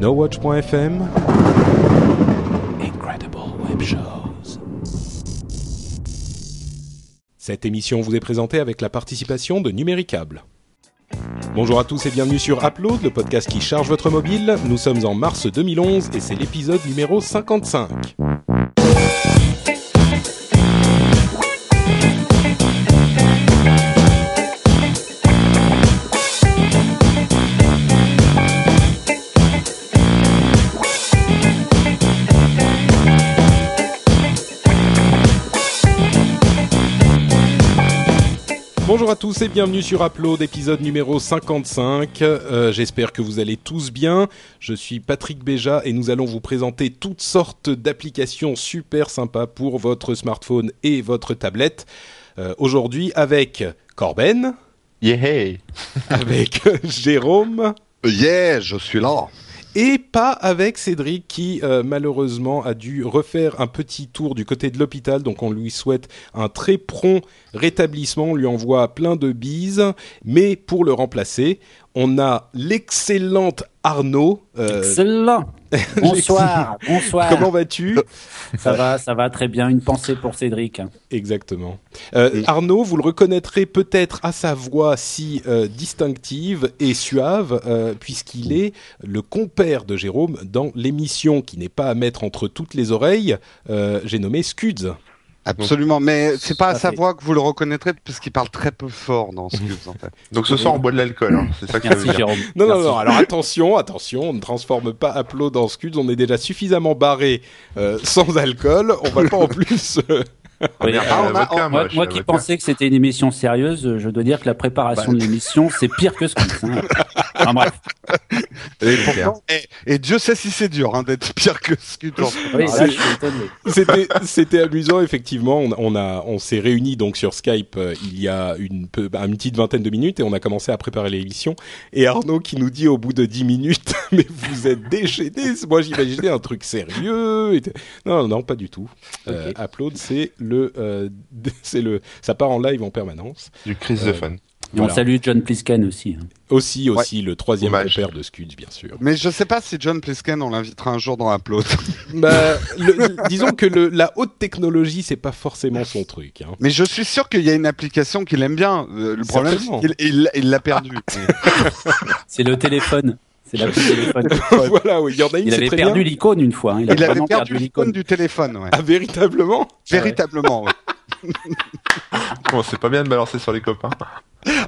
NoWatch.fm Incredible Web Shows. Cette émission vous est présentée avec la participation de Numéricable. Bonjour à tous et bienvenue sur Upload, le podcast qui charge votre mobile. Nous sommes en mars 2011 et c'est l'épisode numéro 55. Bonjour à tous et bienvenue sur Upload, épisode numéro 55. Euh, J'espère que vous allez tous bien. Je suis Patrick Béja et nous allons vous présenter toutes sortes d'applications super sympas pour votre smartphone et votre tablette. Euh, Aujourd'hui avec Corben, Yeah! avec Jérôme Yeah, je suis là. Et pas avec Cédric qui euh, malheureusement a dû refaire un petit tour du côté de l'hôpital. Donc on lui souhaite un très prompt rétablissement, on lui envoie plein de bises. Mais pour le remplacer, on a l'excellente Arnaud. Euh, Excellent. Bonsoir, bonsoir. Comment vas-tu? Ça va, ça va très bien. Une pensée pour Cédric. Exactement. Euh, Arnaud, vous le reconnaîtrez peut-être à sa voix si euh, distinctive et suave, euh, puisqu'il est le compère de Jérôme dans l'émission qui n'est pas à mettre entre toutes les oreilles. euh, J'ai nommé Scuds. Absolument, mais c'est pas à sa voix que vous le reconnaîtrez parce qu'il parle très peu fort dans Scuds en fait. Donc ce soir on boit de l'alcool, hein. c'est ça que ça veut Merci dire. Jérôme. Non, non, Merci. non. Alors attention, attention, on ne transforme pas Upload en Scuds. On est déjà suffisamment barré euh, sans alcool. On va pas en plus. euh, Oui, on a- moi, qui pensais que c'était une émission sérieuse, je dois dire que la préparation de l'émission, c'est pire que ce que hein. Enfin, bref. Et, clair. pourtant, et, et Dieu sait si c'est dur hein, d'être pire que je suis étonné. C'était, c'était amusant effectivement. On, on a, on s'est réunis donc sur Skype euh, il y a une, peu, bah, une petite vingtaine de minutes et on a commencé à préparer l'émission. Et Arnaud qui nous dit au bout de dix minutes, mais vous êtes déchaînés. Moi j'imaginais un truc sérieux. Et non, non, pas du tout. Euh, Upload, c'est le, euh, c'est le, ça part en live en permanence. Du Chris Euh, the Fun. Et Voilà. On salue John Plisken aussi. hein. Aussi, aussi le troisième Hommage. compère de Scuds, bien sûr. Mais je sais pas si John Plisken on l'invitera un jour dans Upload. Bah, le- disons que le, la haute technologie, c'est pas forcément son truc. Hein. Mais je suis sûr qu'il y a une application qu'il aime bien. Euh, Le problème c'est qu'il il- il l'a perdu. C'est le téléphone. C'est l'appli téléphone. voilà, oui, il y en a une, Il avait très perdu l'icône une fois. hein. Il, a il avait perdu l'icône du téléphone, ouais. Ah, véritablement Véritablement. Bon, c'est pas bien de balancer sur les copains.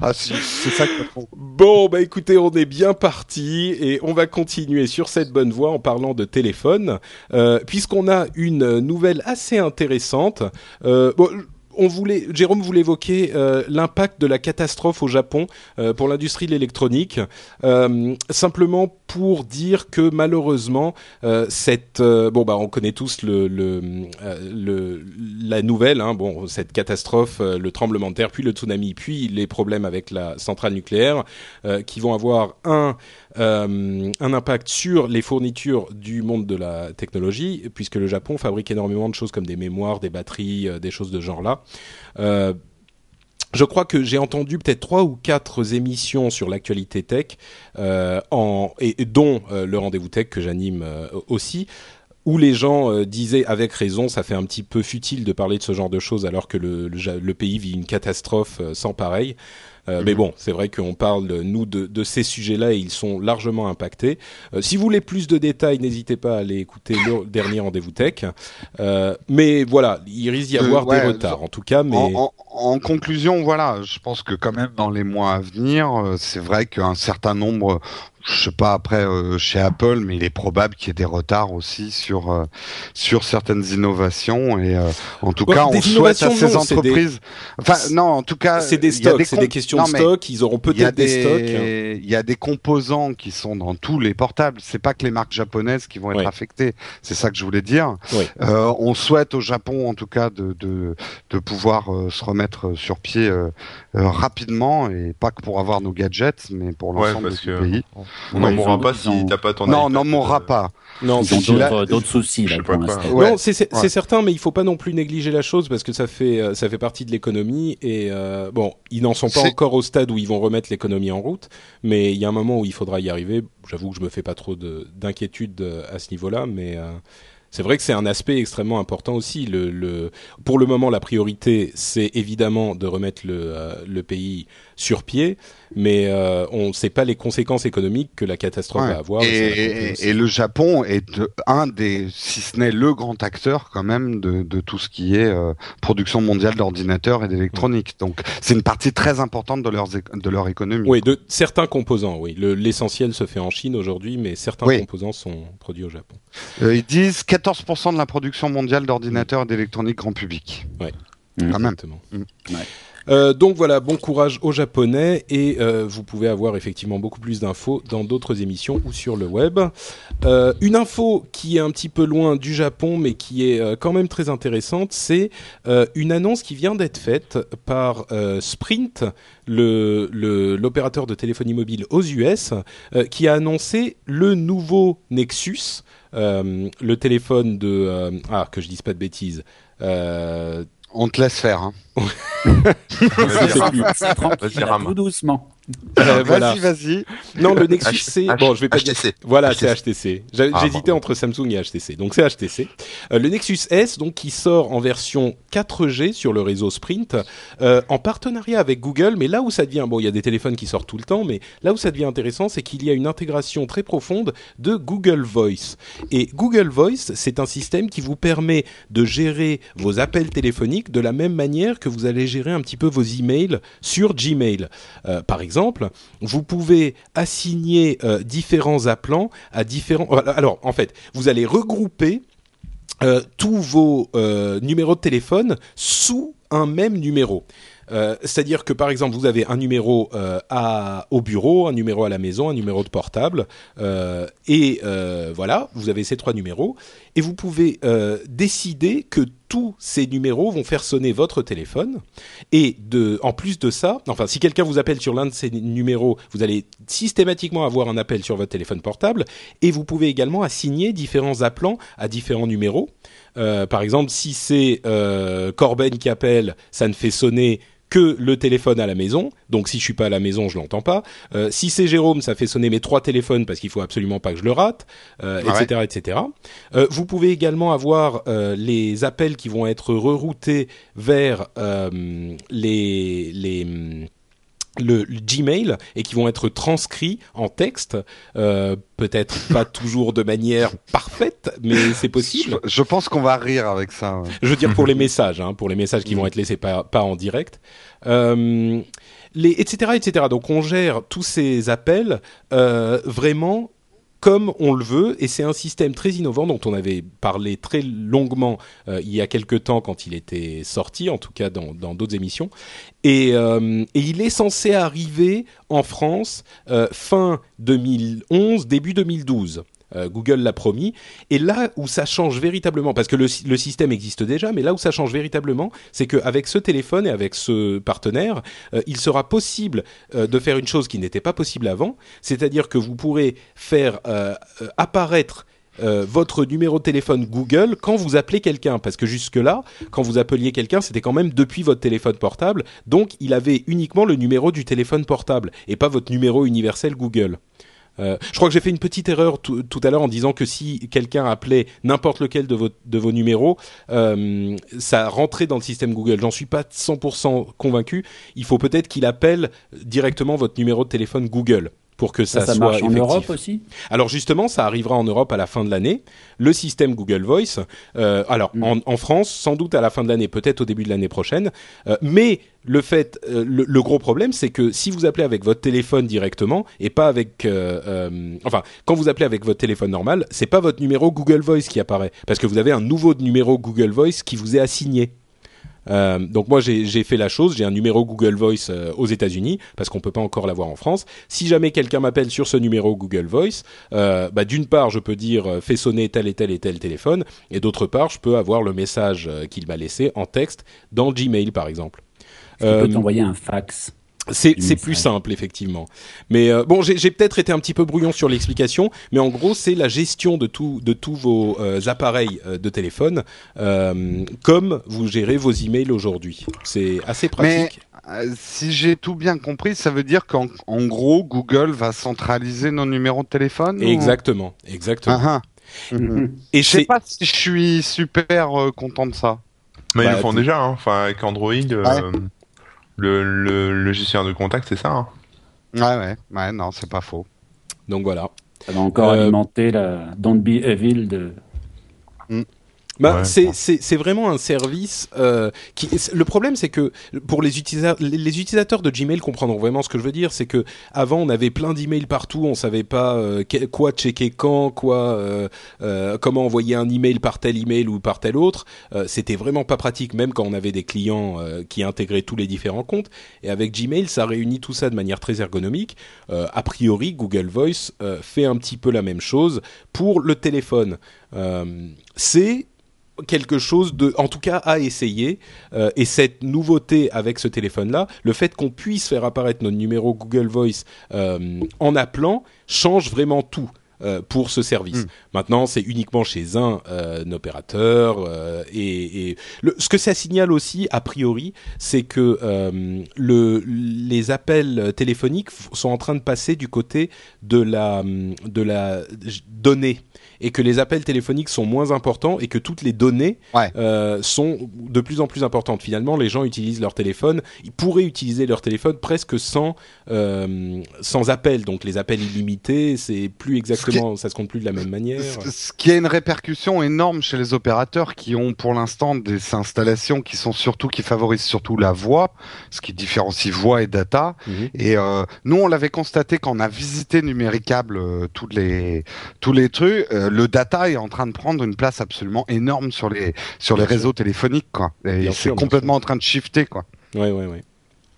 Ah si, c'est ça que. Bon, bah écoutez, on est bien parti et on va continuer sur cette bonne voie en parlant de téléphone, euh, puisqu'on a une nouvelle assez intéressante. Euh, bon, on voulait, Jérôme voulait évoquer euh, l'impact de la catastrophe au Japon euh, pour l'industrie de l'électronique, Euh, simplement pour dire que malheureusement cette, bon bah on connaît tous le, le, la nouvelle, hein, bon cette catastrophe, le tremblement de terre, puis le tsunami, puis les problèmes avec la centrale nucléaire, qui vont avoir un un impact sur les fournitures du monde de la technologie, puisque le Japon fabrique énormément de choses comme des mémoires, des batteries, euh, des choses de ce genre-là. Euh, je crois que j'ai entendu peut-être trois ou quatre émissions sur l'actualité tech, euh, et, dont euh, le rendez-vous tech que j'anime euh, aussi, où les gens euh, disaient avec raison, ça fait un petit peu futile de parler de ce genre de choses alors que le, pays vit une catastrophe euh, sans pareil. Euh, Mais bon, c'est vrai qu'on parle nous de, de ces sujets-là et ils sont largement impactés. Euh, si vous voulez plus de détails, n'hésitez pas à aller écouter le dernier rendez-vous tech. Euh, mais voilà, il risque d'y avoir ouais, des retards en tout cas. Mais En, en- en conclusion, voilà, je pense que quand même dans les mois à venir, c'est vrai qu'un certain nombre, je sais pas après euh, chez Apple, mais il est probable qu'il y ait des retards aussi sur euh, sur certaines innovations et euh, en tout cas, on souhaite à ces des- entreprises. Enfin, non, en tout cas, c'est des il y a stocks, c'est des questions non, de stock. Ils auront Il y a peut-être des, stocks. des, il y a des composants qui sont dans tous les portables. C'est pas que les marques japonaises qui vont être Ouais. affectées. C'est ça que je voulais dire. Oui. Euh, on souhaite au Japon, en tout cas, de de, de pouvoir euh, se remettre sur pied euh, euh, rapidement et pas que pour avoir nos gadgets, mais pour Ouais, l'ensemble du que pays. On, n'en mourra pas si t'as pas ton Non, on n'en mourra pas. Non, Ils ont c'est- d'autres soucis là pour. Ouais. Non, c'est Ouais. certain, mais il faut pas non plus négliger la chose parce que ça fait euh, ça fait partie de l'économie et euh, bon, ils n'en sont pas encore au stade où ils vont remettre l'économie en route, mais il y a un moment où il faudra y arriver. J'avoue que je me fais pas trop de- d'inquiétude euh, à ce niveau-là, mais euh, c'est vrai que c'est un aspect extrêmement important aussi. Le, le pour le moment, la priorité c'est évidemment de remettre le euh, le pays sur pied, mais euh, on ne sait pas les conséquences économiques que la catastrophe Ouais. va avoir. Et, le Japon est un des, si ce n'est le grand acteur quand même de, de tout ce qui est euh, production mondiale d'ordinateurs et d'électronique. Donc c'est une partie très importante de, leurs, éco- de leur économie. Oui, de certains composants, oui. Le- L'essentiel se fait en Chine aujourd'hui, mais certains Oui. composants sont produits au Japon. Euh, ils disent 14% de la production mondiale d'ordinateurs et d'électronique grand public. Mm. Quand même. Exactement. Mm. Ouais. Euh, donc voilà, bon courage aux Japonais et euh, vous pouvez avoir effectivement beaucoup plus d'infos dans d'autres émissions ou sur le web. Euh, une info qui est un petit peu loin du Japon mais qui est quand même très intéressante, c'est une annonce qui vient d'être faite par Sprint, l'opérateur de téléphonie mobile aux US, qui a annoncé le nouveau Nexus, le téléphone de ah que je dise pas de bêtises. On te laisse faire. Hein. Vas-y, tout doucement. Euh, voilà. Vas-y, vas-y. Non, le Nexus, H- c'est H- bon. Je vais pas dire. HTC. Voilà, HTC. c'est HTC. J'ai- Ah, J'hésitais bon. entre Samsung et HTC, donc c'est HTC. Euh, le Nexus S, donc qui sort en version 4G sur le réseau Sprint, euh, en partenariat avec Google. Mais là où ça devient, bon, il y a des téléphones qui sortent tout le temps, mais là où ça devient intéressant, c'est qu'il y a une intégration très profonde de Google Voice. Et Google Voice, c'est un système qui vous permet de gérer vos appels téléphoniques de la même manière que vous allez gérer un petit peu vos emails sur Gmail. Euh, par exemple, vous pouvez assigner euh, différents appelants à différents. Alors, en fait, vous allez regrouper euh, tous vos euh, numéros de téléphone sous un même numéro. Euh, C'est-à-dire que par exemple, vous avez un numéro euh, au bureau, un numéro à la maison, un numéro de portable, euh, et euh, voilà, vous avez ces trois numéros, et vous pouvez euh, décider que tous ces numéros vont faire sonner votre téléphone, et de, en plus de ça, enfin, si quelqu'un vous appelle sur l'un de ces numéros, vous allez systématiquement avoir un appel sur votre téléphone portable, et vous pouvez également assigner différents appelants à différents numéros. Euh, par exemple, si c'est euh, Corben qui appelle, ça ne fait sonner que le téléphone à la maison. Donc si je suis pas à la maison, je l'entends pas. Euh, si c'est Jérôme, ça fait sonner mes trois téléphones parce qu'il faut absolument pas que je le rate, euh, Ah ouais. etc., etc. Euh, vous pouvez également avoir euh, les appels qui vont être reroutés vers euh, les les le, le Gmail et qui vont être transcrits en texte, euh, peut-être pas toujours de manière parfaite, mais c'est possible. Je, je pense qu'on va rire avec ça. ouais. Je veux dire pour les messages, hein, pour les messages qui vont être laissés pas, pas en direct, euh, les, etc., etc. Donc on gère tous ces appels euh, vraiment comme on le veut, et c'est un système très innovant dont on avait parlé très longuement euh, il y a quelque temps quand il était sorti, en tout cas dans d'autres émissions, et, euh, et il est censé arriver en France euh, fin 2011, début 2012. Euh, Google l'a promis. Et là où ça change véritablement, parce que le, système existe déjà, mais là où ça change véritablement, c'est qu'avec ce téléphone et avec ce partenaire, euh, il sera possible euh, de faire une chose qui n'était pas possible avant, c'est-à-dire que vous pourrez faire apparaître votre numéro de téléphone Google quand vous appelez quelqu'un, parce que jusque-là, quand vous appeliez quelqu'un, c'était quand même depuis votre téléphone portable, donc il avait uniquement le numéro du téléphone portable et pas votre numéro universel Google. Euh, je crois que j'ai fait une petite erreur tout, à l'heure en disant que si quelqu'un appelait n'importe lequel de vos, de vos numéros, euh, ça rentrait dans le système Google. J'en suis pas 100% convaincu. Il faut peut-être qu'il appelle directement votre numéro de téléphone Google pour que ça, Ça, ça soit marche en effectif. Europe aussi? Alors justement, ça arrivera en Europe à la fin de l'année. Le système Google Voice, euh, alors Mm. en, en France, sans doute à la fin de l'année, peut-être au début de l'année prochaine. Euh, mais le fait, euh, le, le gros problème, c'est que si vous appelez avec votre téléphone directement et pas avec, enfin, quand vous appelez avec votre téléphone normal, c'est pas votre numéro Google Voice qui apparaît, parce que vous avez un nouveau numéro Google Voice qui vous est assigné. Euh, donc moi j'ai fait la chose, j'ai un numéro Google Voice euh, aux États-Unis parce qu'on peut pas encore l'avoir en France. Si jamais quelqu'un m'appelle sur ce numéro Google Voice, euh, bah, d'une part je peux dire euh, fais sonner tel et tel et tel téléphone, et d'autre part je peux avoir le message euh, qu'il m'a laissé en texte dans Gmail par exemple. Euh, peut t'envoyer un fax. C'est plus simple effectivement. Mais euh, bon, j'ai j'ai peut-être été un petit peu brouillon sur l'explication, mais en gros, c'est la gestion de tout de tous vos euh, appareils euh, de téléphone, euh, comme vous gérez vos emails aujourd'hui. C'est assez pratique. Euh, si j'ai tout bien compris, ça veut dire qu'en en gros, Google va centraliser nos numéros de téléphone ou- Exactement, exactement. Ah, ah. Mhm. Et Je sais pas si je suis super euh, content de ça. Mais Bah, ils le font déjà, hein. enfin avec Android, euh, le, le gestionnaire de contact, c'est ça. hein? Ouais, ouais, ouais, non, c'est pas faux. donc voilà. Ça va encore Euh, alimenter la Don't Be Evil de. Bah, Ouais. c'est vraiment un service euh, qui. Le problème, c'est que pour les utilisateurs, les, utilisateurs de Gmail comprendront vraiment ce que je veux dire. C'est que avant, on avait plein d'emails partout, on savait pas euh, quoi checker quand, quoi, euh, euh, comment envoyer un email par tel email ou par tel autre. Euh, C'était vraiment pas pratique, même quand on avait des clients euh, qui intégraient tous les différents comptes. Et avec Gmail, ça réunit tout ça de manière très ergonomique. Euh, a priori, Google Voice euh, fait un petit peu la même chose pour le téléphone. Euh, c'est quelque chose de, en tout cas, à essayer. Euh, et cette nouveauté avec ce téléphone-là, le fait qu'on puisse faire apparaître notre numéro Google Voice euh, en appelant, change vraiment tout. euh, pour ce service. Mm. Maintenant, c'est uniquement chez un, un opérateur et, et le, ce que ça signale aussi a priori, c'est que le, les appels téléphoniques sont en train de passer du côté de la de la donnée et que les appels téléphoniques sont moins importants et que toutes les données Ouais. euh, sont de plus en plus importantes. Finalement, les gens utilisent leur téléphone, ils pourraient utiliser leur téléphone presque sans euh, sans appel. Donc les appels illimités, c'est plus exactement, ça se compte plus de la même manière. Ce qui a une répercussion énorme chez les opérateurs qui ont pour l'instant des installations qui sont surtout qui favorisent surtout la voix, ce qui différencie voix et data. Mhm. Et euh, nous, on l'avait constaté quand on a visité Numéricable tous les tous les trucs. euh, le data est en train de prendre une place absolument énorme sur les sur les Bien sûr. réseaux téléphoniques, quoi. Et Bien c'est complètement en train de shifter, quoi. Ouais, ouais.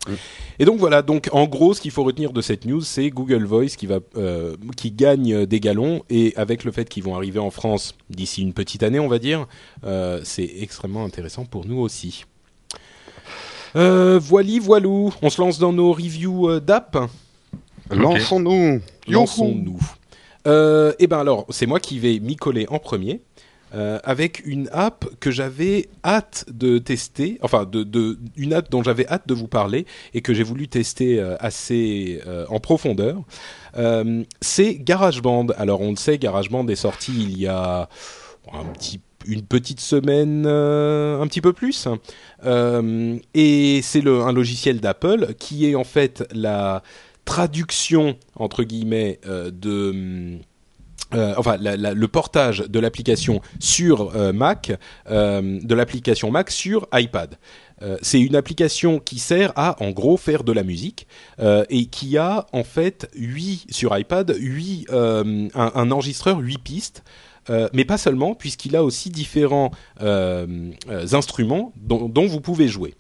Mm. Et donc voilà, donc en gros, ce qu'il faut retenir de cette news, c'est Google Voice qui va, euh, qui gagne des galons et avec le fait qu'ils vont arriver en France d'ici une petite année, on va dire, euh, c'est extrêmement intéressant pour nous aussi. Euh, voili, voilou, on se lance dans nos reviews euh, d'app. Lançons-nous. Youhou. Lançons-nous. Euh, et ben alors, c'est moi qui vais m'y coller en premier. euh, avec une app que j'avais hâte de tester, enfin de, de app dont j'avais hâte de vous parler et que j'ai voulu tester euh, assez euh, en profondeur. Euh, c'est GarageBand. Alors on le sait, GarageBand est sorti il y a une petite semaine, un petit peu plus. Euh, et c'est un logiciel d'Apple qui est en fait la traduction entre guillemets euh, de euh, enfin la- le portage de l'application sur euh, Mac, euh, de l'application Mac sur iPad. Euh, c'est une application qui sert à, en gros, faire de la musique euh, et qui a en fait huit sur iPad, huit euh, un, un enregistreur huit pistes. Euh, mais pas seulement, puisqu'il a aussi différents euh, euh, instruments dont vous pouvez jouer.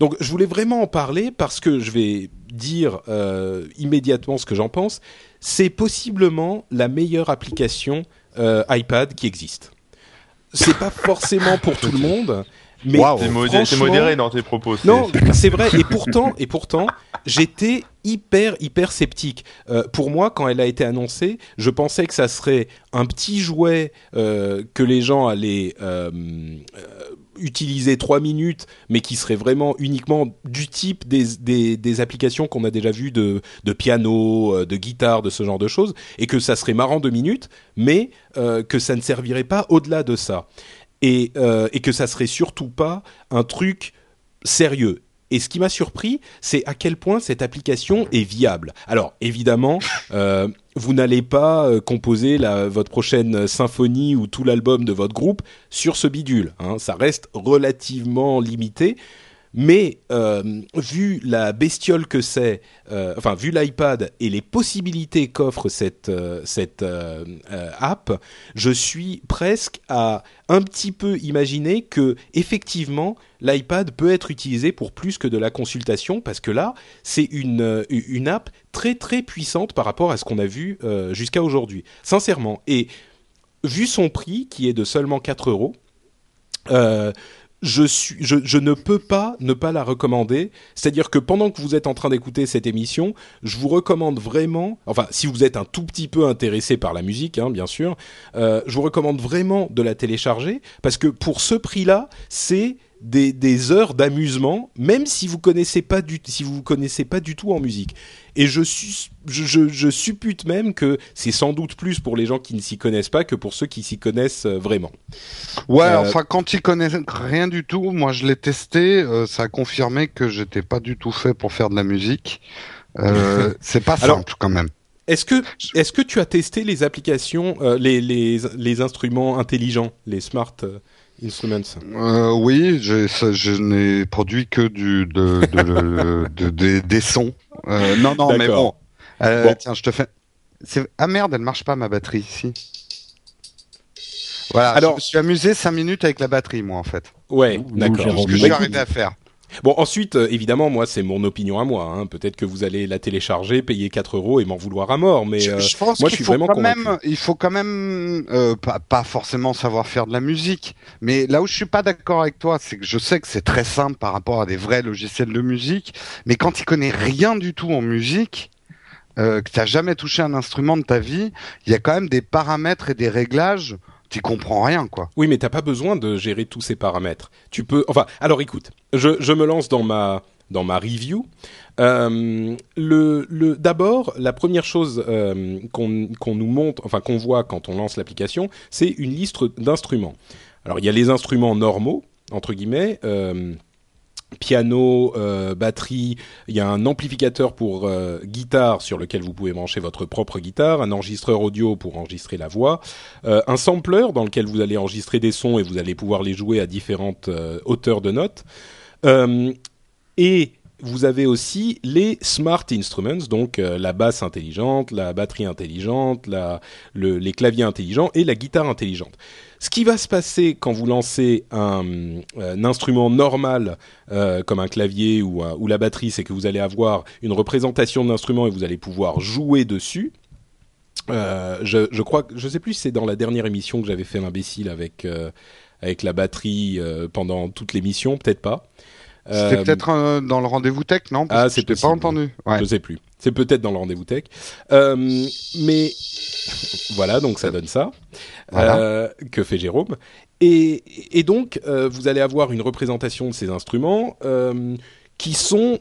Donc je voulais vraiment en parler parce que je vais dire euh, immédiatement ce que j'en pense. C'est possiblement la meilleure application euh, iPad qui existe. C'est pas forcément pour tout le monde, mais Waouh. T'es modé- modéré dans tes propos. non, c'est- c'est vrai. Et pourtant, et pourtant, j'étais hyper, hyper sceptique. Euh, pour moi, quand elle a été annoncée, je pensais que ça serait un petit jouet euh, que les gens allaient euh, utiliser trois minutes, mais qui serait vraiment uniquement du type des, applications qu'on a déjà vues de, de piano, euh, de guitare, de ce genre de choses, et que ça serait marrant deux minutes, mais euh, que ça ne servirait pas au-delà de ça. Et, euh, et que ça serait surtout pas un truc sérieux. Et ce qui m'a surpris, c'est à quel point cette application est viable. Alors, évidemment, euh, vous n'allez pas euh, composer votre prochaine symphonie ou tout l'album de votre groupe sur ce bidule. hein. Ça reste relativement limité. Mais euh, vu la bestiole que c'est, euh, enfin vu l'iPad et les possibilités qu'offre cette euh, cette app, je suis presque à un petit peu imaginer que effectivement l'iPad peut être utilisé pour plus que de la consultation parce que là c'est une une app très très puissante par rapport à ce qu'on a vu jusqu'à aujourd'hui. Sincèrement et vu son prix qui est de seulement 4 euros. Je, ne peux pas ne pas la recommander. C'est-à-dire que pendant que vous êtes en train d'écouter cette émission, je vous recommande vraiment, enfin si vous êtes un tout petit peu intéressé par la musique, hein, bien sûr, euh, je vous recommande vraiment de la télécharger parce que pour ce prix-là, c'est des, des, heures d'amusement, même si vous connaissez pas du si vous connaissez pas du tout en musique. Et je, je, je suppute même que c'est sans doute plus pour les gens qui ne s'y connaissent pas que pour ceux qui s'y connaissent euh, vraiment. Ouais, euh... enfin quand ils connaissent rien du tout, moi je l'ai testé, euh, ça a confirmé que j'étais pas du tout fait pour faire de la musique. Euh, c'est pas simple Alors, quand même. Est-ce que, est-ce que tu as testé les applications, les, les, les instruments intelligents, les smart Instruments. Euh, oui, je, je n'ai produit que du de, de, de, de des sons. Euh, non, non, mais bon. Euh, bon. Tiens, je te fais. Ah merde, elle marche pas ma batterie ici. Voilà. Alors, je me suis amusé 5 minutes avec la batterie, moi, en fait. Ouais, d'accord. C'est ce que je suis arrivé à faire. Bon, ensuite, euh, évidemment, moi, c'est mon opinion à moi. Hein. Peut-être que vous allez la télécharger, payer 4 euros et m'en vouloir à mort. Mais euh, je, pense moi, je suis vraiment quand convaincu. même, Il faut quand même euh, pas, pas, forcément savoir faire de la musique. Mais là où je suis pas d'accord avec toi, c'est que je sais que c'est très simple par rapport à des vrais logiciels de musique. Mais quand tu connais rien du tout en musique, euh, que t'as jamais touché un instrument de ta vie, il y a quand même des paramètres et des réglages tu comprends rien, quoi. Oui, mais t'as pas besoin de gérer tous ces paramètres. Tu peux, enfin, alors écoute, je, je me lance dans ma dans ma review. Euh, le, le d'abord, la première chose euh, qu'on nous montre, enfin qu'on voit quand on lance l'application, c'est une liste d'instruments. Alors il y a les instruments normaux entre guillemets. Euh, piano, euh, batterie, il y a un amplificateur pour euh, guitare sur lequel vous pouvez brancher votre propre guitare, un enregistreur audio pour enregistrer la voix, euh, un sampler dans lequel vous allez enregistrer des sons et vous allez pouvoir les jouer à différentes hauteurs de notes. Et vous avez aussi les smart instruments, donc euh, la basse intelligente, la batterie intelligente, les claviers intelligents et la guitare intelligente. Ce qui va se passer quand vous lancez un, un instrument normal euh, comme un clavier ou, la batterie, c'est que vous allez avoir une représentation de l'instrument et vous allez pouvoir jouer dessus. Euh, je, je crois, je sais plus, si c'est dans la dernière émission que j'avais fait l'imbécile avec euh, avec la batterie euh, pendant toute l'émission, peut-être pas. C'était euh, peut-être euh, dans le rendez-vous tech, non? Ah, c'est pas entendu. Ouais. Je sais plus. C'est peut-être dans le rendez-vous tech. Euh, mais voilà, donc ça donne ça. Voilà. Que fait Jérôme? Et, et donc, euh, vous allez avoir une représentation de ces instruments qui sont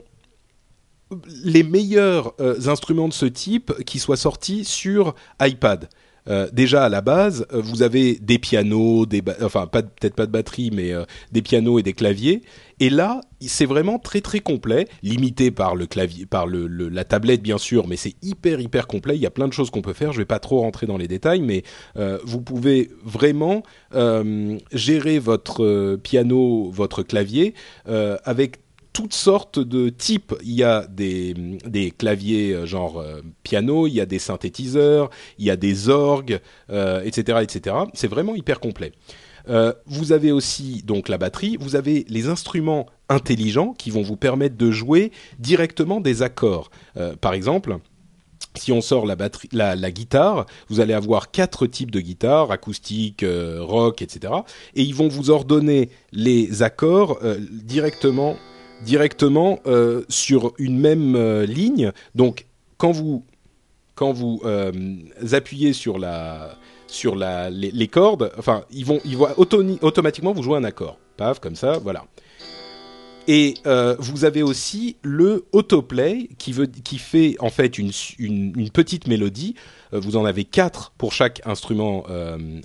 les meilleurs instruments de ce type qui soient sortis sur iPad. Euh, déjà à la base, euh, vous avez des pianos, enfin peut-être pas de batterie, mais euh, des pianos et des claviers. Et là, c'est vraiment très très complet, limité par le clavier, par la tablette bien sûr, mais c'est hyper hyper complet. Il y a plein de choses qu'on peut faire. Je vais pas trop rentrer dans les détails, mais vous pouvez vraiment gérer votre piano, votre clavier avec toutes sortes de types. Il y a des, des claviers genre euh, piano, il y a des synthétiseurs, il y a des orgues, euh, etc., etc. C'est vraiment hyper complet. Euh, vous avez aussi donc la batterie, vous avez les instruments intelligents qui vont vous permettre de jouer directement des accords. Euh, par exemple, si on sort la, la, guitare, vous allez avoir quatre types de guitares, acoustique, euh, rock, etc. Et ils vont vous ordonner les accords euh, directement directement euh, sur une même euh, ligne. Donc, quand vous quand vous euh, appuyez sur la sur la les, cordes, enfin, ils vont ils automatiquement vous jouer un accord. Paf, comme ça, voilà. Et vous avez aussi le autoplay qui veut qui fait en fait une une, une petite mélodie. Vous en avez quatre pour chaque instrument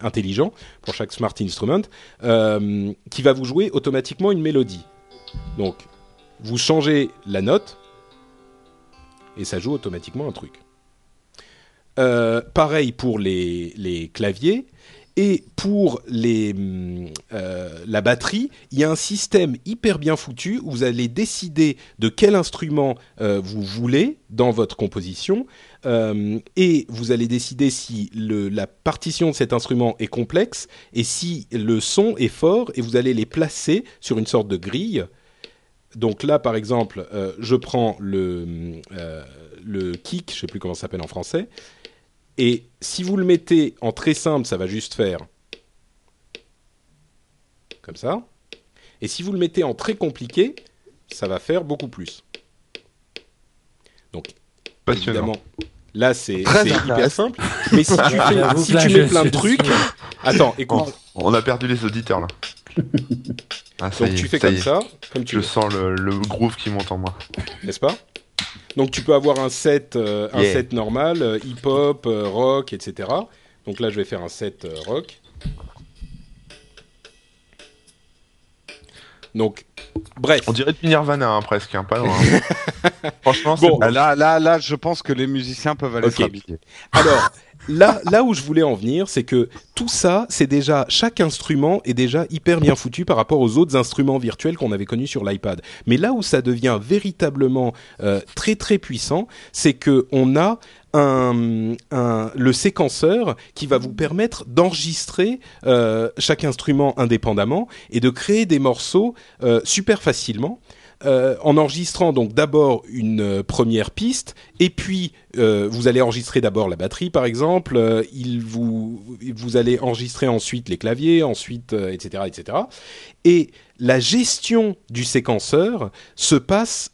intelligent, pour chaque smart instrument, qui va vous jouer automatiquement une mélodie. Donc vous changez la note et ça joue automatiquement un truc. Euh, pareil pour les, claviers et pour les, euh, la batterie, il y a un système hyper bien foutu vous allez décider de quel instrument euh, vous voulez dans votre composition et vous allez décider si la partition de cet instrument est complexe et si le son est fort et vous allez les placer sur une sorte de grille donc là, par exemple, euh, je prends le, euh, le kick, je ne sais plus comment ça s'appelle en français, et si vous le mettez en très simple, ça va juste faire comme ça. Et si vous le mettez en très compliqué, ça va faire beaucoup plus. Donc, évidemment, là c'est hyper simple. Mais si tu, fais- si mets plein de trucs, attends, On, écoute. on a perdu les auditeurs là. Ah, Donc est, tu fais ça comme ça, comme tu Je veux, sens le, le groove qui monte en moi. n'est-ce pas? Donc tu peux avoir un set, euh, un Yeah. set normal, euh, hip-hop, euh, rock, etc. Donc là, je vais faire un set euh, rock. Donc, bref. On dirait du Nirvana hein, presque, hein, pas loin. Franchement, Bon. c'est Là, là, là, je pense que les musiciens peuvent aller Ok. se rhabiller. Alors, là, là où je voulais en venir, c'est que tout ça, c'est déjà chaque instrument est déjà hyper bien foutu par rapport aux autres instruments virtuels qu'on avait connus sur l'iPad. Mais là où ça devient véritablement euh, très très puissant, c'est que on a un, le séquenceur qui va vous permettre d'enregistrer euh, chaque instrument indépendamment et de créer des morceaux euh, super facilement. Euh, en enregistrant donc d'abord une euh, première piste et puis euh, vous allez enregistrer d'abord la batterie par exemple, il vous vous allez enregistrer ensuite les claviers, ensuite etc etc. Et la gestion du séquenceur se passe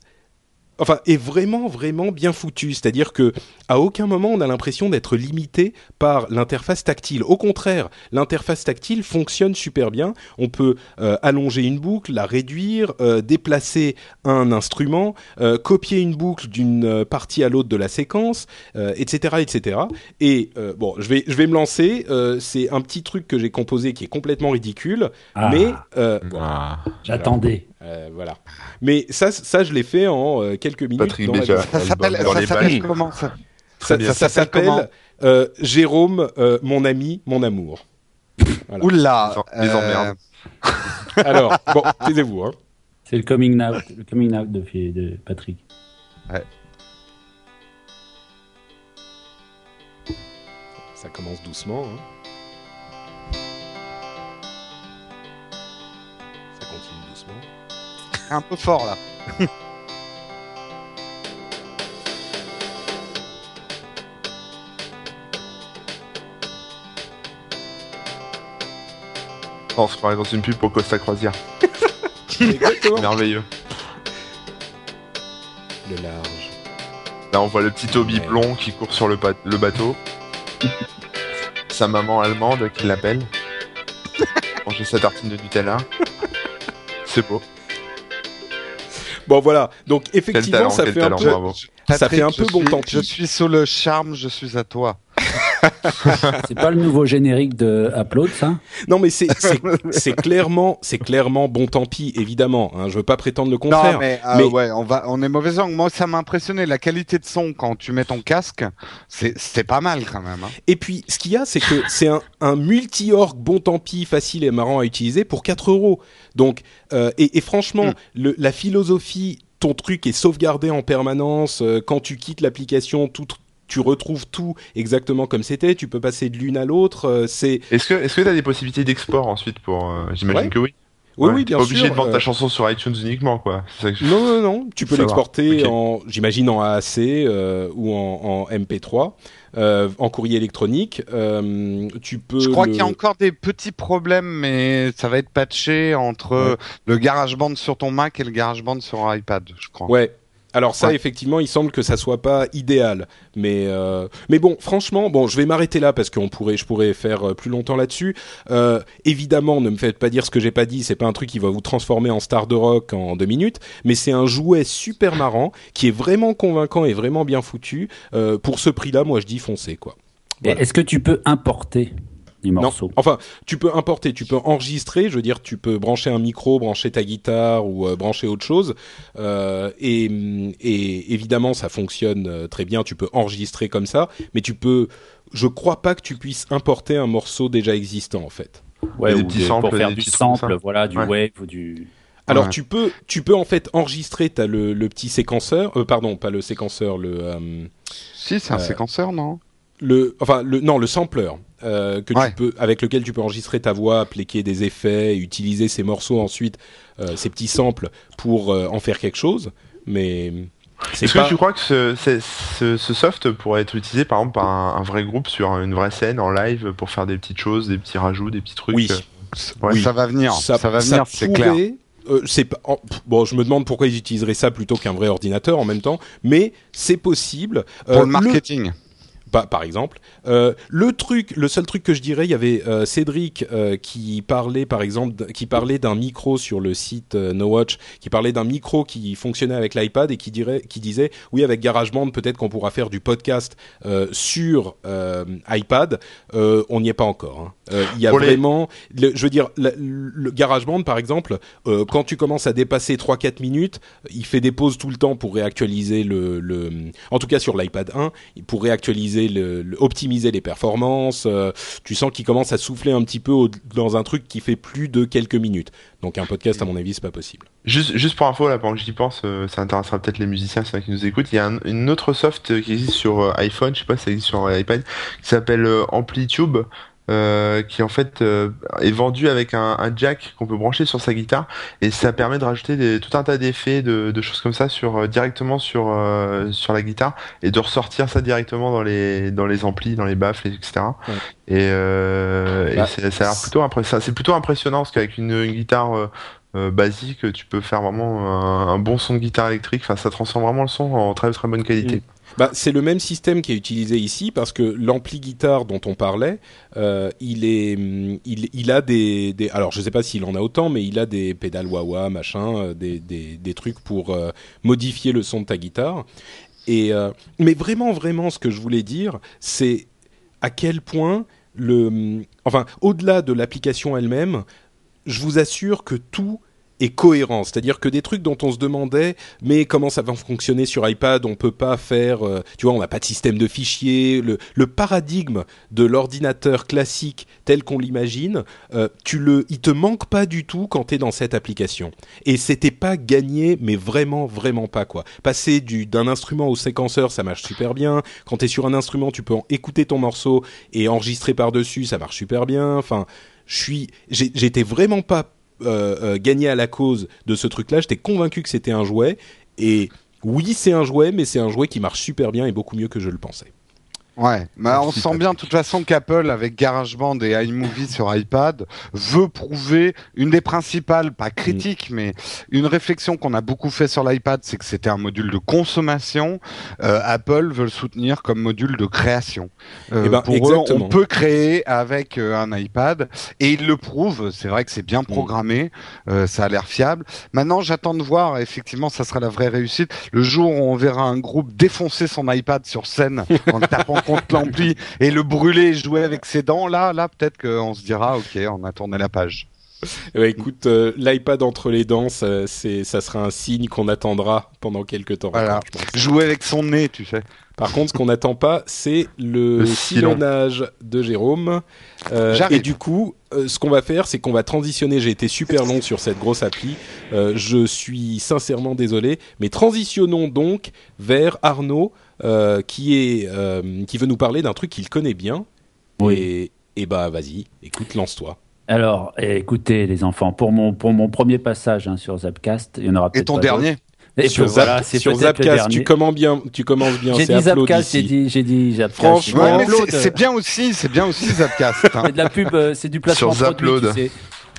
enfin est vraiment vraiment bien foutue, c'est-à-dire que à aucun moment on a l'impression d'être limité par l'interface tactile. Au contraire, l'interface tactile fonctionne super bien. On peut euh, allonger une boucle, la réduire, euh, déplacer un instrument, euh, copier une boucle d'une partie à l'autre de la séquence, euh, etc., etc. Et euh, bon, je vais je vais me lancer. euh, c'est un petit truc que j'ai composé qui est complètement ridicule, Ah, mais euh, Ah, j'attendais. Euh, voilà. Mais ça, ça je l'ai fait en euh, quelques minutes. Patrick dans vidéo. Ça s'appelle comment ça Ça, ça Ça s'appelle euh, Jérôme, euh, mon ami, mon amour. Voilà. Oula Les euh, emmerdes. Alors, bon, taisez-vous. Hein. C'est le coming out, le coming out de, de Patrick. Ça commence doucement. hein. Un peu fort là. On se croirait dans une pub pour Costa Croisière. Exactement. Merveilleux. Le large. Là, on voit le petit Toby Ouais. blond qui court sur le bateau. Sa maman allemande qui l'appelle. Manger sa tartine de Nutella. C'est beau. Bon, voilà. Donc, effectivement, talent, ça fait un peu. bravo. Ça fait un peu bon suis- pis. Je suis sous le charme, je suis à toi. C'est pas le nouveau générique de Upload, ça? Non, mais c'est c'est- c'est clairement, c'est clairement bon tant pis, évidemment. Hein, je veux pas prétendre le contraire. Non, mais, euh, mais- ouais, on va, on est mauvais langue. Moi, ça m'a impressionné. La qualité de son quand tu mets ton casque, c'est, pas mal quand même. hein. Et puis, ce qu'il y a, c'est que c'est un, un multi-org bon tant pis, facile et marrant à utiliser pour 4 euros. Donc, euh, et, et franchement, le, la philosophie, ton truc est sauvegardé en permanence. euh, quand tu quittes l'application, tout, tu retrouves tout exactement comme c'était. Tu peux passer de l'une à l'autre. euh, c'est Est-ce que est-ce que t'as des possibilités d'export ensuite pour euh, J'imagine Ouais. que oui. oui, Ouais, oui, t'es bien pas sûr. obligé de vendre euh, ta chanson sur iTunes uniquement, quoi. C'est ça que je- Non, non, non. Tu peux l'exporter en, j'imagine, en AAC euh, ou en, en MP3, euh, en courrier électronique. Euh, tu peux. Je crois le- qu'il y a encore des petits problèmes, mais ça va être patché entre Ouais. le GarageBand sur ton Mac et le GarageBand sur iPad, je crois. Ouais. Alors ça, Ouais. effectivement, il semble que ça soit pas idéal, mais euh, mais bon, franchement, bon, je vais m'arrêter là parce qu'on pourrait, je pourrais faire euh, plus longtemps là-dessus. Euh, évidemment, ne me faites pas dire ce que j'ai pas dit. C'est pas un truc qui va vous transformer en star de rock en deux minutes, mais c'est un jouet super marrant qui est vraiment convaincant et vraiment bien foutu. Euh, pour ce prix-là, moi, je dis foncez quoi. Voilà. Est-ce que tu peux importer? Les morceaux Non. Enfin, tu peux importer, tu peux enregistrer. Je veux dire, tu peux brancher un micro, brancher ta guitare ou euh, brancher autre chose. Euh, et, et évidemment, ça fonctionne euh, très bien. Tu peux enregistrer comme ça, mais tu peux. Je crois pas que tu puisses importer un morceau déjà existant en fait. Ouais, des ou petits de- samples, pour faire des du sample, voilà, du Ouais. wave ou du. Alors Ouais. tu peux, tu peux en fait enregistrer. T'as le, le petit séquenceur, euh, pardon, pas le séquenceur, le, euh, Si, c'est un séquenceur, non? Le, enfin le, non, le sampler euh, que Ouais. tu peux, avec lequel tu peux enregistrer ta voix, appliquer des effets, et utiliser ces morceaux ensuite, euh, ces petits samples pour euh, en faire quelque chose. Mais Est-ce pas. que tu crois que ce, ce, ce- ce soft pourrait être utilisé par exemple par un, un vrai groupe sur une vraie scène en live pour faire des petites choses, des petits rajouts, des petits trucs Oui. Ouais, Oui. Ça va venir, ça, va venir, c'est clair. euh, c'est pas bon. Je me demande pourquoi ils utiliseraient ça plutôt qu'un vrai ordinateur en même temps, mais c'est possible. Pour le marketing. Par, par exemple. Euh, le truc, le seul truc que je dirais, il y avait euh, Cédric euh, qui parlait, par exemple, qui parlait d'un micro sur le site No Watch, qui parlait d'un micro qui fonctionnait avec l'iPad et qui dirait, qui disait, oui, avec GarageBand, peut-être qu'on pourra faire du podcast sur iPad. On n'y est pas encore. hein. Il y a vraiment, le- je veux dire, le GarageBand, par exemple, quand tu commences à dépasser 3-4 minutes, il fait des pauses tout le temps pour réactualiser le, le en tout cas sur l'iPad 1, pour réactualiser optimiser les performances. euh, tu sens qu'il commence à souffler un petit peu dans un truc qui fait plus de quelques minutes. Donc un podcast, à mon avis, c'est pas possible. Juste, juste pour info, là, pendant que j'y pense, euh, ça intéressera peut-être les musiciens, c'est qui nous écoutent. Il y a un- une autre soft euh, qui existe sur iPhone, je sais pas si ça existe sur iPad, qui s'appelle Amplitube, euh, qui en fait euh, est vendu avec un, un jack qu'on peut brancher sur sa guitare, et ça permet de rajouter des, tout un tas d'effets, de, de choses comme ça sur euh, directement sur euh, sur la guitare, et de ressortir ça directement dans les dans les amplis, dans les baffles, etc. Ouais. Et, et c'est- ça a l'air plutôt impressionnant. C'est plutôt impressionnant parce qu'avec une, une guitare basique, tu peux faire vraiment un, un bon son de guitare électrique. Enfin, ça transforme vraiment le son en très très bonne qualité. Bah, c'est le même système qui est utilisé ici parce que l'ampli guitare dont on parlait, euh, il est, hum, il, a des, alors je sais pas s'il en a autant, mais il a des pédales wah-wah, machin, euh, des, des, trucs pour euh, modifier le son de ta guitare. Et mais vraiment, vraiment, ce que je voulais dire, c'est à quel point le, hum, enfin, au-delà de l'application elle-même, je vous assure que tout est cohérent. C'est-à-dire que des trucs dont on se demandait, mais comment ça va fonctionner sur iPad On peut pas faire, euh, tu vois, on n'a pas de système de fichiers. Le, paradigme de l'ordinateur classique tel qu'on l'imagine, euh, tu le, il te manque pas du tout quand tu es dans cette application. Et c'était pas gagné, mais vraiment, vraiment pas quoi. Passer du d'un instrument au séquenceur, ça marche super bien. Quand tu es sur un instrument, tu peux en écouter ton morceau et enregistrer par dessus, ça marche super bien. Enfin, je suis, j'étais vraiment pas euh, euh, gagné à la cause de ce truc-là. J'étais convaincu que c'était un jouet. Et oui, c'est un jouet, mais c'est un jouet qui marche super bien et beaucoup mieux que je le pensais. Ouais, mais on Si, sent bien de toute façon qu'Apple, avec GarageBand et iMovie sur iPad, veut prouver une des principales, pas critiques, mais une réflexion qu'on a beaucoup fait sur l'iPad, c'est que c'était un module de consommation. Euh, Apple veut le soutenir comme module de création. Euh, Eh ben, pour eux, on peut créer avec euh, un iPad, et ils le prouvent. C'est vrai que c'est bien programmé, euh, ça a l'air fiable. Maintenant, j'attends de voir. Effectivement, ça sera la vraie réussite. Le jour où on verra un groupe défoncer son iPad sur scène en le tapant contre l'ampli et le brûler et jouer avec ses dents, là, là, peut-être qu'on se dira, ok, on a tourné la page. Eh ben, écoute, euh, l'iPad entre les dents, ça, sera un signe qu'on attendra pendant quelques temps. Voilà. je. Jouer avec son nez, tu sais. Par contre, ce qu'on n'attend pas, c'est le, Le de Jérôme. Euh, et du coup, euh, ce qu'on va faire, c'est qu'on va transitionner. J'ai été super long sur cette grosse appli. Euh, je suis sincèrement désolé, mais transitionnons donc vers Arnaud, euh, qui est, euh, qui veut nous parler d'un truc qu'il connaît bien. Oui. Et, et bah, vas-y, écoute, lance-toi. Alors, eh, écoutez, les enfants, pour mon, pour mon premier passage hein, sur Zapcast, il y en aura Et peut-être ton pas dernier. Et sur voilà, Zap- sur Zapcast, tu commences bien. Tu commences bien. J'ai dit Zapcast, j'ai dit, j'ai dit Zapcast. Franchement, Ouais, c'est- bien aussi, c'est bien aussi Zapcast. hein. C'est de la pub, euh, c'est du placement Sur produit, Zapload. tu sais.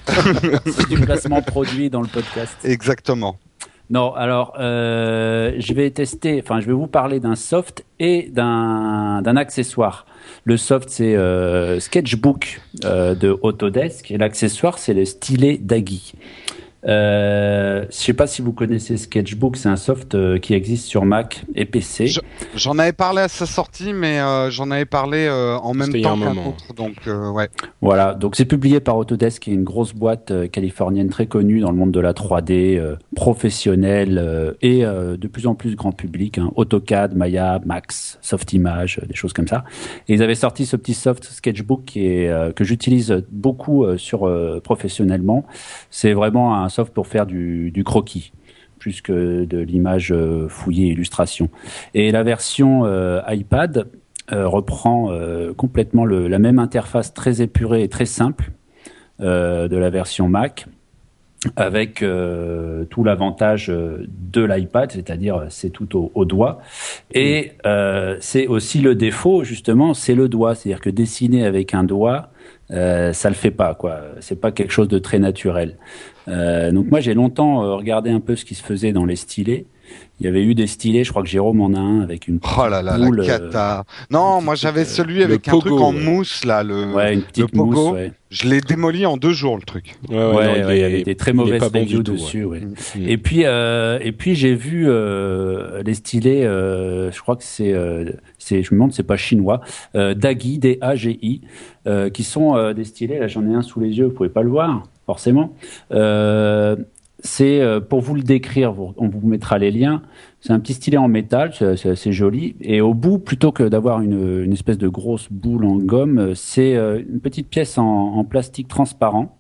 c'est du placement produit dans le podcast. Exactement. Non, alors euh, je vais tester, enfin je vais vous parler d'un soft et d'un accessoire. Le soft c'est euh, Sketchbook euh, de Autodesk et l'accessoire c'est le stylet Daggy. Euh, je sais pas si vous connaissez Sketchbook, c'est un soft euh, qui existe sur Mac et PC. Je- J'en avais parlé à sa sortie, mais euh, j'en avais parlé euh, en même temps un qu'un autre. Donc, euh, ouais. Voilà, donc c'est publié par Autodesk, qui est une grosse boîte euh, californienne très connue dans le monde de la 3D, euh, professionnelle euh, et euh, de plus en plus grand public. hein. AutoCAD, Maya, Max, Softimage, euh, des choses comme ça. Et ils avaient sorti ce petit soft Sketchbook qui est, euh, que j'utilise beaucoup euh, sur euh, professionnellement. C'est vraiment un soft pour faire du, croquis plus que de l'image euh, fouillée illustration. Et la version euh, iPad euh, reprend complètement la même interface très épurée et très simple de la version Mac avec tout l'avantage de l'iPad, c'est-à-dire c'est tout au, au doigt. Et c'est aussi le défaut, justement, c'est le doigt. C'est-à-dire que dessiner avec un doigt, ça le fait pas quoi. C'est pas quelque chose de très naturel. Euh, donc moi j'ai longtemps euh, regardé un peu ce qui se faisait dans les stylés. Il y avait eu des stylés, je crois que Jérôme en a un avec une oh là là, boule, la euh, cata. non, moi j'avais celui le avec un pogo, truc en ouais. mousse là, le, ouais, une le petite pogo. mousse. Ouais. Je l'ai démoli en deux jours le truc. Ouais, Ouais, non, ouais, il y avait des très il est mauvaises pas bon reviews du tout, dessus. ouais. Mm. Et puis, euh, et puis j'ai vu euh, les stylés. euh, je crois que c'est, euh, c'est, je me demande, c'est pas chinois. Euh, Dagi, D-A-G-I, euh, qui sont euh, des stylés. Là, j'en ai un sous les yeux. Vous pouvez pas le voir, forcément. Euh, c'est euh, pour vous le décrire. on vous mettra les liens. C'est un petit stylet en métal, c'est joli. Et au bout, plutôt que d'avoir une, espèce de grosse boule en gomme, c'est euh, une petite pièce en, en plastique transparent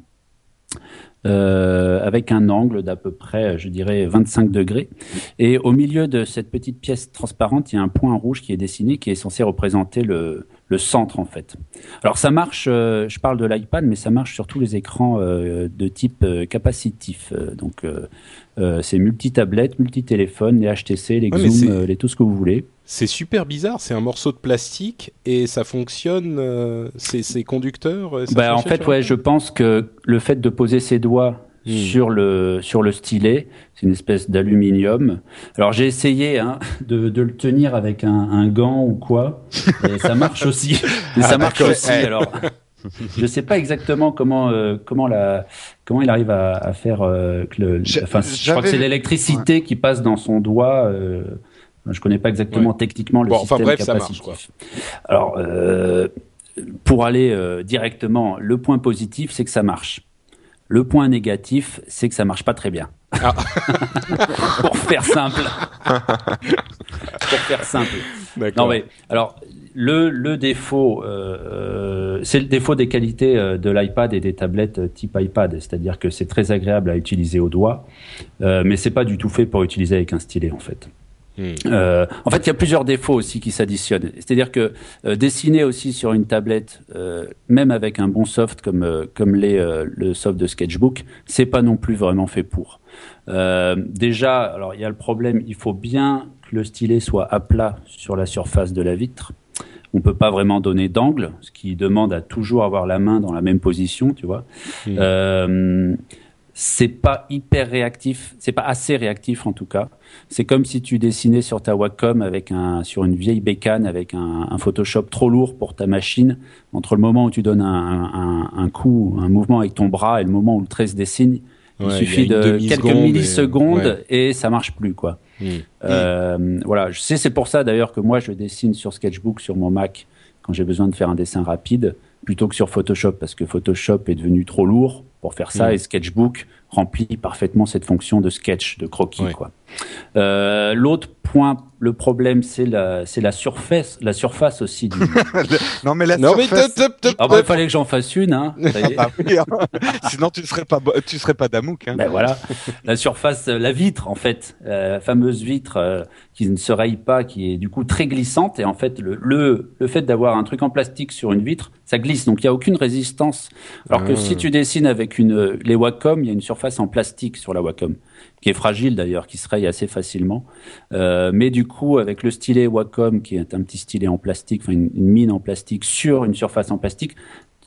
euh, avec un angle d'à peu près, je dirais, 25 degrés. Et au milieu de cette petite pièce transparente, il y a un point rouge qui est dessiné, qui est censé représenter le, le centre, en fait. Alors ça marche, euh, je parle de l'iPad, mais ça marche sur tous les écrans euh, de type euh, capacitif. Donc c'est multi-tablette, multi-téléphone, les HTC, les Ouais, Zoom, les tout ce que vous voulez. C'est super bizarre, c'est un morceau de plastique et ça fonctionne, c'est conducteur ça Bah, en fait, ouais, je pense que le fait de poser ses doigts Hmm. sur le sur le stylet, c'est une espèce d'aluminium. Alors j'ai essayé hein, de, de le tenir avec un, un gant ou quoi, et ça marche aussi. Mais Ah, ça marche aussi. Alors, je sais pas exactement comment euh, comment la comment il arrive à, à faire euh, que le. Je- enfin, je crois que c'est l'électricité qui passe dans son doigt. Euh, je connais pas exactement techniquement le Bon, enfin, système bref, ça marche, capacitif. Alors, euh, pour aller euh, directement, le point positif, c'est que ça marche. Le point négatif, c'est que ça marche pas très bien. Ah. pour faire simple. pour faire simple. Non mais alors le le défaut, euh, euh, c'est le défaut des qualités euh, de l'iPad et des tablettes type iPad, c'est-à-dire que c'est très agréable à utiliser au doigt, euh, mais c'est pas du tout fait pour utiliser avec un stylet en fait. Hmm. Euh, en fait, il y a plusieurs défauts aussi qui s'additionnent. C'est-à-dire que euh, dessiner aussi sur une tablette, euh, même avec un bon soft comme euh, comme les euh, le soft de Sketchbook, c'est pas non plus vraiment fait pour. Euh, déjà, alors il y a le problème, il faut bien que le stylet soit à plat sur la surface de la vitre. On peut pas vraiment donner d'angle, ce qui demande à toujours avoir la main dans la même position, tu vois. Hmm. C'est pas hyper réactif, c'est pas assez réactif en tout cas. C'est comme si tu dessinais sur ta Wacom avec un sur une vieille bécane avec un, un Photoshop trop lourd pour ta machine. Entre le moment où tu donnes un, un, un coup, un mouvement avec ton bras et le moment où le trait se dessine, il Ouais, suffit de quelques et- millisecondes ouais. et, ça marche plus quoi. Hmm. Euh, Voilà, je sais c'est pour ça d'ailleurs que moi je dessine sur Sketchbook sur mon Mac quand j'ai besoin de faire un dessin rapide plutôt que sur Photoshop parce que Photoshop est devenu trop lourd pour faire ça Mm. et Sketchbook remplit parfaitement cette fonction de sketch, de croquis quoi. Euh, L'autre point, le problème c'est la c'est la surface, la surface aussi du. Non mais la Non mais surface- top, top, top, ah bah, il fallait que j'en fasse une hein. Ah oui, hein. Sinon tu serais pas tu serais pas Damouk hein. Ben voilà, la surface, euh, la vitre en fait, euh, la fameuse vitre euh, qui ne se raye pas, qui est du coup très glissante et en fait le le, le fait d'avoir un truc en plastique sur une vitre, ça glisse donc il y a aucune résistance. Alors que Ah. si tu dessines avec une euh, les Wacom, il y a une surface en plastique sur la Wacom qui est fragile d'ailleurs, qui se raye assez facilement. Euh, mais du coup avec le stylet Wacom qui est un petit stylet en plastique, enfin une, une mine en plastique sur une surface en plastique,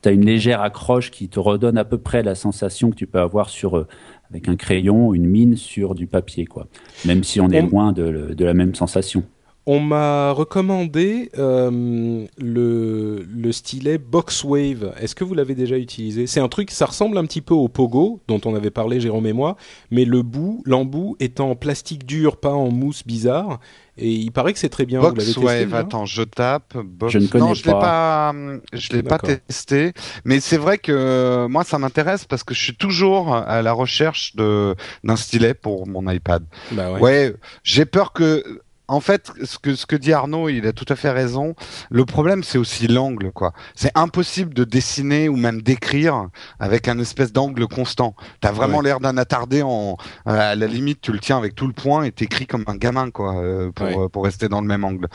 tu as une légère accroche qui te redonne à peu près la sensation que tu peux avoir sur euh, avec un crayon, une mine sur du papier, quoi. Même si on est loin de la même sensation. On m'a recommandé euh, le, le stylet Boxwave. Est-ce que vous l'avez déjà utilisé? C'est un truc, ça ressemble un petit peu au Pogo, dont on avait parlé Jérôme et moi, mais le bout, l'embout est en plastique dur, pas en mousse bizarre. Et il paraît que c'est très bien. vous l'avez testé Boxwave, attends, je tape. Box... Je ne connais non, je l'ai pas. pas, je l'ai pas testé. Mais c'est vrai que euh, moi, ça m'intéresse parce que je suis toujours à la recherche de d'un stylet pour mon iPad. Bah ouais. Ouais, j'ai peur que. En fait, ce que ce que dit Arnaud, il a tout à fait raison. Le problème, c'est aussi l'angle, quoi. C'est impossible de dessiner ou même d'écrire avec un espèce d'angle constant. T'as vraiment Ouais. l'air d'un attardé en. À la limite, tu le tiens avec tout le poing et t'écris comme un gamin, quoi, euh, pour Ouais. euh, pour rester dans le même angle.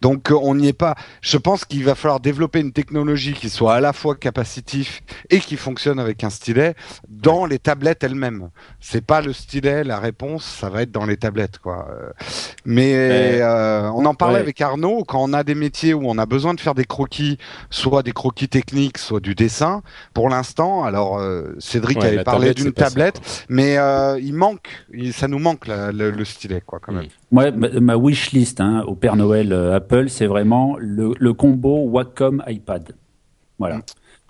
Donc, euh, on n'y est pas. Je pense qu'il va falloir développer une technologie qui soit à la fois capacitif et qui fonctionne avec un stylet dans les tablettes elles-mêmes. C'est pas le stylet la réponse, ça va être dans les tablettes, quoi. Mais Euh, on en parlait Ouais. avec Arnaud quand on a des métiers où on a besoin de faire des croquis, soit des croquis techniques, soit du dessin. Pour l'instant, alors euh, Cédric Ouais, avait la parlé d'une ça, tablette, mais euh, il manque, il- ça nous manque la- le, le stylet quoi quand même. Moi, ma, ma wish list hein, au Père Noël Apple, c'est vraiment le, le combo Wacom iPad. Voilà.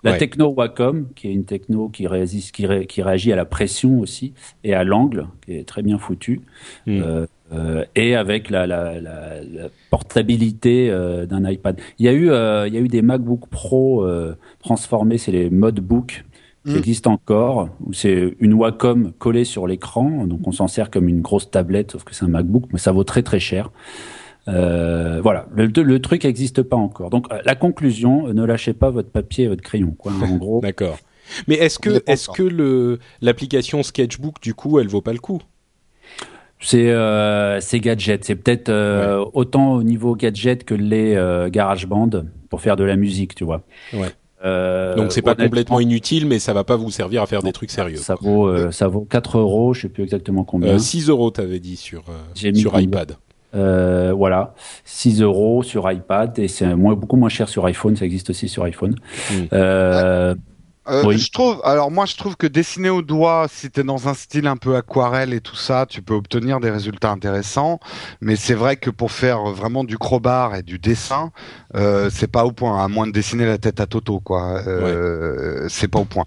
La Ouais. techno Wacom, qui est une techno qui, résiste, qui, ré- qui réagit à la pression aussi et à l'angle, qui est très bien foutu, Mm. Euh, et avec la, la, la, la portabilité euh, d'un iPad. Il y a eu, euh, il y a eu des MacBook Pro transformés, c'est les Modbook qui Mm. existent encore, où c'est une Wacom collée sur l'écran, donc on s'en sert comme une grosse tablette, sauf que c'est un MacBook, mais ça vaut très très cher. Euh, voilà, le, le truc n'existe pas encore. Donc la conclusion, ne lâchez pas votre papier et votre crayon, quoi. En gros, D'accord. Mais est-ce que, est-ce que le, l'application Sketchbook, du coup, elle vaut pas le coup? C'est euh, c'est gadget. C'est peut-être euh, autant au niveau gadget que les euh, GarageBand pour faire de la musique, tu vois. Ouais. Euh, Donc c'est pas complètement inutile, mais ça va pas vous servir à faire des trucs sérieux. Ça vaut euh, ça vaut 4 euros, je sais plus exactement combien. Euh, 6 euros, t'avais dit sur, euh, sur iPad. Euh, voilà, 6 euros sur iPad et c'est moins, beaucoup moins cher sur iPhone. Ça existe aussi sur iPhone. Mm. Euh, Oui. Je trouve, alors moi je trouve que dessiner au doigt, si t'es dans un style un peu aquarelle et tout ça, tu peux obtenir des résultats intéressants. Mais c'est vrai que pour faire vraiment du crowbar et du dessin, euh, c'est pas au point. À moins de dessiner la tête à Toto, quoi. Euh, C'est pas au point.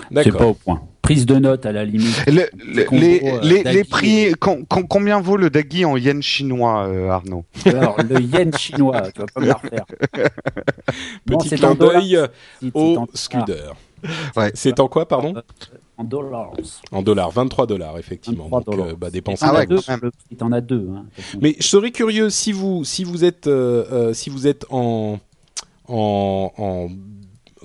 c'est pas D'accord. au point. Prise de notes à la limite. Le- le- combos, les, les, Dagui les prix, com- com- combien vaut le Dagui en yens chinois, euh, Arnaud? Alors le yen chinois, tu vas pas me la refaire. Petit clin d'œil au en- Scudder. Ouais. C'est en quoi, pardon En dollars. En dollars, 23 dollars, effectivement. 23 Donc, dollars. euh, bah, dépensez Ah ouais, deux, quand même. le prix, t'en as deux. Hein. Mais je serais curieux si vous si vous êtes euh, euh, si vous êtes en en en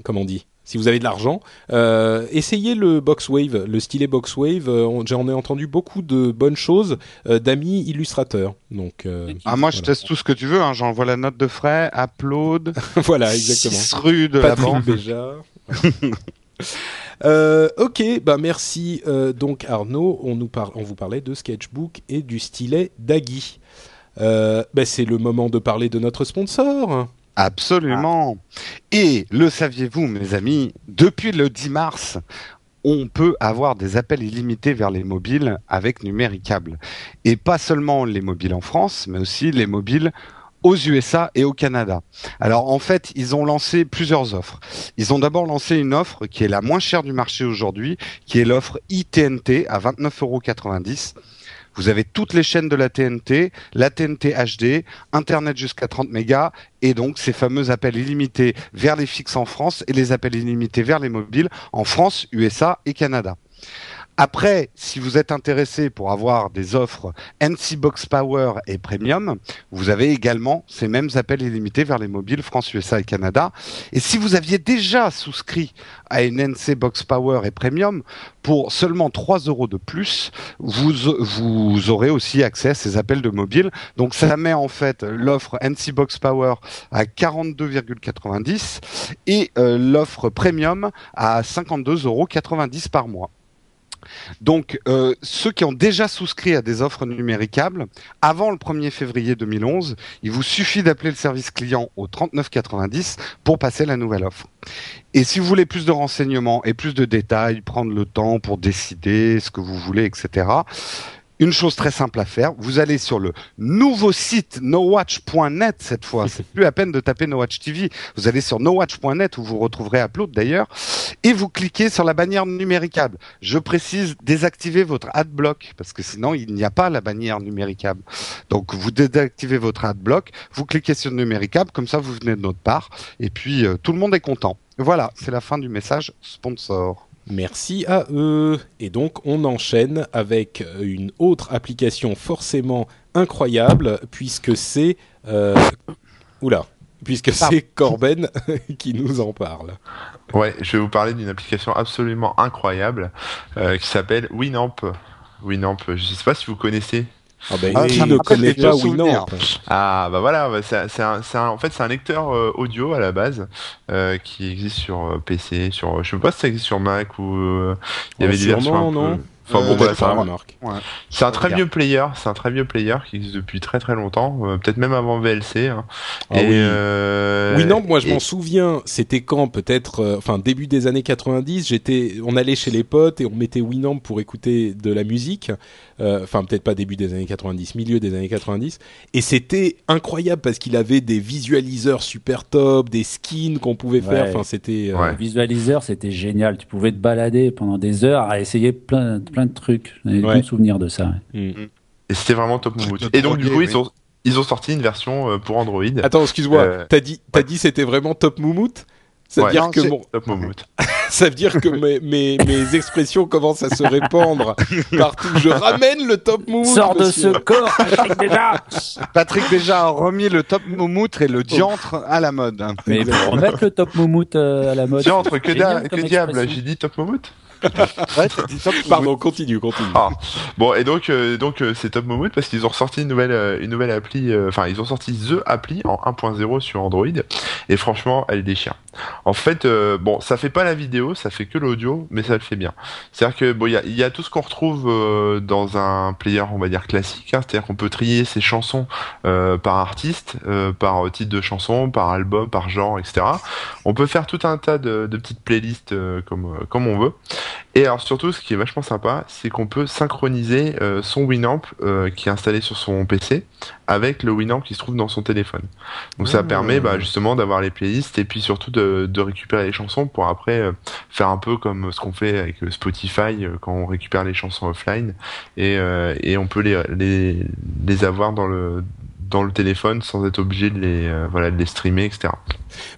comment on dit si vous avez de l'argent, euh, essayez le Boxwave, le stylet Boxwave. euh, on- J'en ai entendu beaucoup de bonnes choses euh, d'amis illustrateurs. Donc euh, Ah, moi je teste tout ce que tu veux. Hein. J'envoie la note de frais, upload, voilà exactement. 6 rue de la Patrick. Béja. Euh, ok, bah merci. Euh, donc Arnaud, on nous on vous parlait de sketchbook et du stylet Dagui. Euh, bah, c'est le moment de parler de notre sponsor. Absolument. Et le saviez-vous, mes amis, depuis le 10 mars, on peut avoir des appels illimités vers les mobiles avec Numéricable. Et pas seulement les mobiles en France, mais aussi les mobiles aux USA et au Canada. Alors en fait, ils ont lancé plusieurs offres. Ils ont d'abord lancé une offre qui est la moins chère du marché aujourd'hui, qui est l'offre ITNT à 29,90 euros. Vous avez toutes les chaînes de la TNT, la TNT HD, Internet jusqu'à 30 mégas, et donc ces fameux appels illimités vers les fixes en France et les appels illimités vers les mobiles en France, USA et Canada. Après, si vous êtes intéressé pour avoir des offres NC Box Power et Premium, vous avez également ces mêmes appels illimités vers les mobiles France, USA et Canada. Et si vous aviez déjà souscrit à une NC Box Power et Premium, pour seulement 3 euros de plus, vous, vous aurez aussi accès à ces appels de mobile. Donc ça met en fait l'offre NC Box Power à 42,90 et euh, l'offre Premium à 52,90 euros par mois. Donc, euh, ceux qui ont déjà souscrit à des offres numéricables, avant le 1er février 2011, il vous suffit d'appeler le service client au 3990 pour passer la nouvelle offre. Et si vous voulez plus de renseignements et plus de détails, prendre le temps pour décider ce que vous voulez, etc., une chose très simple à faire, vous allez sur le nouveau site nowatch.net cette fois, c'est plus à peine de taper Nowatch TV, vous allez sur nowatch.net où vous retrouverez Upload d'ailleurs, et vous cliquez sur la bannière numéricable. Je précise, désactivez votre adblock, parce que sinon il n'y a pas la bannière numéricable. Donc vous désactivez votre adblock, vous cliquez sur numéricable, comme ça vous venez de notre part, et puis euh, tout le monde est content. Voilà, c'est la fin du message sponsor. Merci à eux. Et donc, on enchaîne avec une autre application forcément incroyable, puisque c'est... Euh... Oula Puisque c'est Corben qui nous en parle. Ouais, je vais vous parler d'une application absolument incroyable euh, qui s'appelle Winamp. Winamp, je sais pas si vous connaissez. Ah ben, Ah, qui ne connaît pas. Winamp Ah bah voilà, bah, c'est en fait c'est un lecteur euh, audio à la base euh, qui existe sur euh, PC, sur je sais pas si ça existe sur Mac ou euh, il y avait Ouais, des versions un peu- non Enfin Euh, c'est pas, un- remarque. c'est un très vieux player, c'est un très vieux player qui existe depuis très très longtemps, euh, peut-être même avant VLC. hein. Ah et oui. euh, Oui, non, moi je et- m'en souviens. C'était quand Peut-être, euh, enfin début des années 90. J'étais, on allait chez les potes et on mettait Winamp pour écouter de la musique. Euh, Enfin, peut-être pas début des années 90, milieu des années 90. Et c'était incroyable parce qu'il avait des visualiseurs super top, des skins qu'on pouvait faire. Ouais. Enfin, c'était. euh, Ouais. Visualiseur, c'était génial. Tu pouvais te balader pendant des heures à essayer plein, plein de trucs. J'ai des Ouais. bons souvenirs de ça. hmm. Et c'était vraiment top Moumout. Et donc du coup, oui. ils ont ils ont sorti une version euh, pour Android. Attends, excuse-moi. Euh, t'as dit, t'as ouais. dit c'était vraiment top moumout. Ça veut Ouais. dire Non, que c'est- mon, Top Moumout. ça veut dire que mes, mes, mes expressions commencent à se répandre partout. Je ramène le top moumout. Sors de monsieur. ce corps, Patrick, déjà Patrick déjà a remis le top moumoutre et le diantre à la mode. Mais remettre le top moumout euh, à la mode. Tiens, entre que, da- que diable, j'ai dit top Moumout Ouais, Pardon, continue, continue. Ah. Bon et donc euh, donc euh, c'est Top Moumout parce qu'ils ont sorti une nouvelle euh, une nouvelle appli euh, enfin ils ont sorti The appli en 1.0 sur Android et franchement elle déchire. En fait euh, bon ça fait pas la vidéo ça fait que l'audio mais ça le fait bien. C'est-à-dire que bon il y a, il y a tout ce qu'on retrouve euh, dans un player on va dire classique hein, c'est-à-dire qu'on peut trier ses chansons euh, par artiste euh, par titre de chanson par album par genre etc. On peut faire tout un tas de, de petites playlists euh, comme euh, comme on veut. Et alors surtout, ce qui est vachement sympa, c'est qu'on peut synchroniser euh, son Winamp euh, qui est installé sur son PC avec le Winamp qui se trouve dans son téléphone. Donc ça Ah. permet bah, justement d'avoir les playlists et puis surtout de, de récupérer les chansons pour après euh, faire un peu comme ce qu'on fait avec euh, Spotify euh, quand on récupère les chansons offline et, euh, et on peut les, les, les avoir dans le dans le téléphone sans être obligé de les euh, voilà de les streamer etc.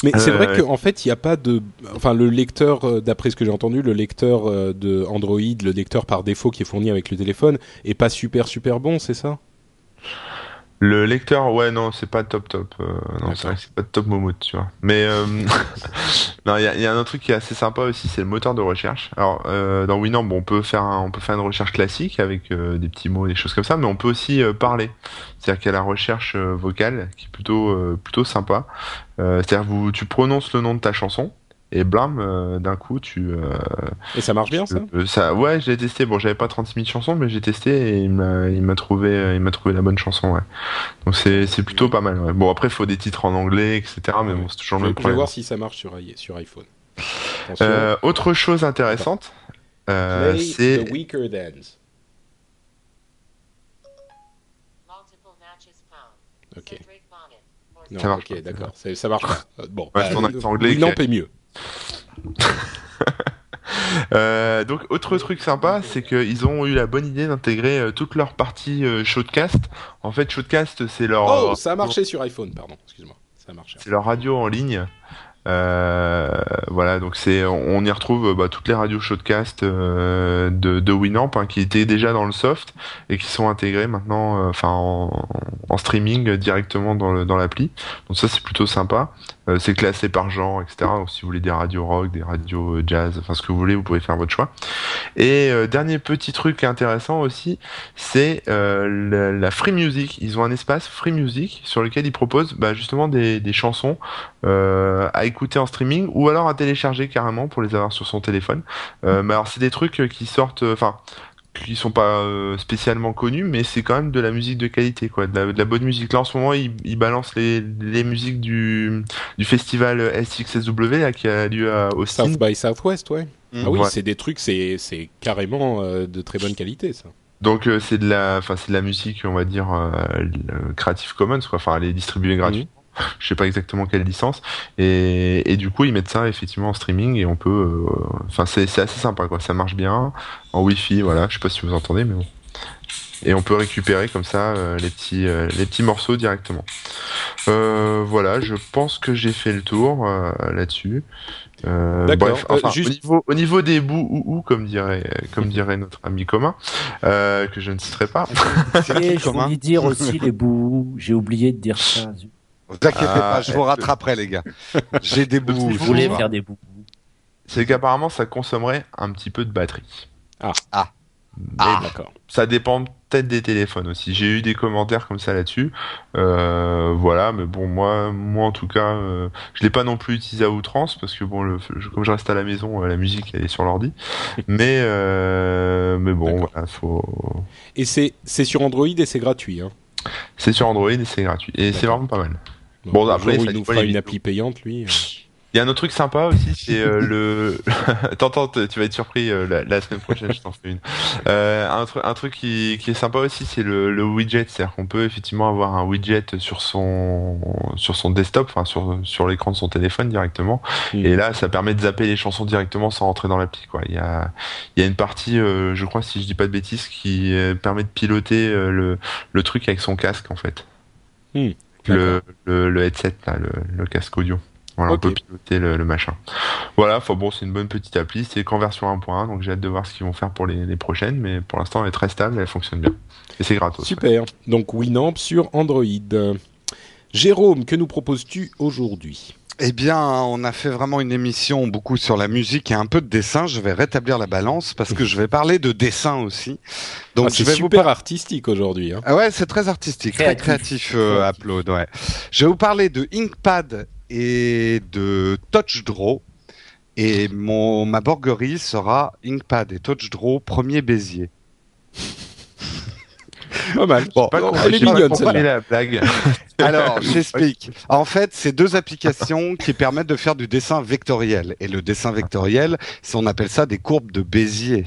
Mais c'est Euh, vrai qu'en fait, il n'y a pas de, enfin, le lecteur, euh, d'après ce que j'ai entendu, le lecteur euh, de Android, le lecteur par défaut qui est fourni avec le téléphone, est pas super super bon, c'est ça? Le lecteur, ouais, non, c'est pas top top. Euh, non, c'est vrai que c'est pas top Momout, tu vois. Mais euh, non, il y a, y a un autre truc qui est assez sympa aussi, c'est le moteur de recherche. Alors, euh, dans Winamp, bon, on peut faire, un- on peut faire une recherche classique avec euh, des petits mots, des choses comme ça, mais on peut aussi euh, parler. C'est-à-dire qu'il y a la recherche euh, vocale qui est plutôt, euh, plutôt sympa. Euh, C'est-à-dire vous, tu prononces le nom de ta chanson. Et blam, euh, d'un coup, tu, euh, Et ça marche bien, ça? euh, ça, ouais, je l'ai testé. Bon, j'avais pas 36 000 chansons, mais j'ai testé et il m'a, il m'a trouvé, euh, il m'a trouvé la bonne chanson, ouais. Donc c'est, c'est plutôt pas mal. Ouais. Bon, après, il faut des titres en anglais, etc. Mais bon, c'est toujours je, le je même vais problème. voir si ça marche sur, sur iPhone. Euh, autre chose intéressante, euh, c'est weaker thans. Ok. Non, Ça marche ok, d'accord. Ça marche Bon, Ouais, ton accent anglais est mieux. Euh, donc autre truc sympa, c'est qu'ils ont eu la bonne idée d'intégrer euh, toutes leurs parties euh, Shoutcast. En fait, Shoutcast, c'est leur Oh, ça a marché sur iPhone, pardon. Excuse-moi. Ça a marché. c'est leur radio en ligne. Euh, voilà, donc c'est on y retrouve bah, toutes les radios Shotcast euh, de, de Winamp hein, qui étaient déjà dans le soft et qui sont intégrées maintenant, euh, enfin en, en streaming directement dans le dans l'appli. Donc ça c'est plutôt sympa. C'est classé par genre, etc. Donc si vous voulez des radios rock, des radios jazz, enfin ce que vous voulez, vous pouvez faire votre choix. Et dernier petit truc intéressant aussi, c'est la, la Free Music. Ils ont un espace Free Music sur lequel ils proposent bah, justement des, des chansons euh, écouter en streaming ou alors à télécharger carrément pour les avoir sur son téléphone. Euh, mais alors c'est des trucs euh, qui sortent, euh, enfin qui sont pas spécialement connus, mais c'est quand même de la musique de qualité, quoi, de la, de la bonne musique. Là en ce moment, ils, ils balancent les, les musiques du, du festival SXSW là, qui a lieu à Austin. South by Southwest, ouais. Mm. Ah oui, Ouais. c'est des trucs, c'est c'est carrément euh, de très bonne qualité, ça. Donc euh, c'est de la, enfin c'est de la musique, on va dire euh, Creative Commons, quoi. Enfin, elle est distribuée gratuitement. Je sais pas exactement quelle licence. Et, et du coup, ils mettent ça effectivement en streaming et on peut, euh, enfin c'est c'est assez sympa, quoi. Ça marche bien en Wi-Fi, voilà. Je sais pas si vous entendez, mais bon. Et on peut récupérer comme ça euh, les petits euh, les petits morceaux directement. Euh, voilà, je pense que j'ai fait le tour euh, là-dessus. Euh, D'accord. bref, Euh, juste- au niveau au niveau des bouts ou ou comme dirait comme dirait notre ami commun euh, que je ne citerai pas. Et je commun. voulais dire aussi les bouts. J'ai oublié de dire ça. zut. Vous inquiétez Ah, pas, je vous rattraperai, les gars. J'ai des bouts. Je voulais faire des bouts. C'est qu'apparemment ça consommerait un petit peu de batterie. Ah. D'accord. Ça dépend peut-être des téléphones aussi. J'ai eu des commentaires comme ça là-dessus. Euh, voilà, mais bon, moi, moi en tout cas, euh, je l'ai pas non plus utilisé à outrance parce que bon, le, je- comme je reste à la maison, euh, la musique elle est sur l'ordi. Mais euh, mais bon, voilà, faut. Et c'est c'est sur Android et c'est gratuit. Hein. C'est sur Android et c'est gratuit. Et c'est vraiment pas mal. Donc, Bon, après, jour où ça il nous fera une appli payante, lui. euh. Il y a un autre truc sympa aussi, c'est euh, le. T'entends, tu vas être surpris euh, la, la semaine prochaine, je t'en fais une. Euh, un, un truc qui, qui est sympa aussi, c'est le, le widget, c'est-à-dire qu'on peut effectivement avoir un widget sur son sur son desktop, enfin sur sur l'écran de son téléphone directement. Mm. Et là, ça permet de zapper les chansons directement sans rentrer dans l'appli. Quoi. Il y a il y a une partie, je crois, si je dis pas de bêtises, qui permet de piloter le le truc avec son casque en fait. Mm. Le, le le headset là, le, le casque audio. Voilà, on peut piloter le, le machin. Voilà, bon, c'est une bonne petite appli, c'est qu'en version 1.1, donc j'ai hâte de voir ce qu'ils vont faire pour les, les prochaines, mais pour l'instant elle est très stable, elle fonctionne bien. Et c'est gratos. Super. Donc Winamp sur Android. Jérôme, que nous proposes-tu aujourd'hui? Eh bien, on a fait vraiment une émission beaucoup sur la musique et un peu de dessin. Je vais rétablir la balance parce que je vais parler de dessin aussi. Donc, Ah, je C'est vais vous super artistique aujourd'hui. Hein. Ah ouais, c'est très artistique, très Créatif. créatif, euh, Upload. Ouais. Je vais vous parler de Inkpad et de TouchDraw. Et mon ma borguerie sera Inkpad et TouchDraw premier Béziers. Pas mal. Bon, Pas elle est mignonne, celle-là. la blague. Alors, j'explique. En fait, c'est deux applications qui permettent de faire du dessin vectoriel. Et le dessin vectoriel, c'est on appelle ça des courbes de Bézier.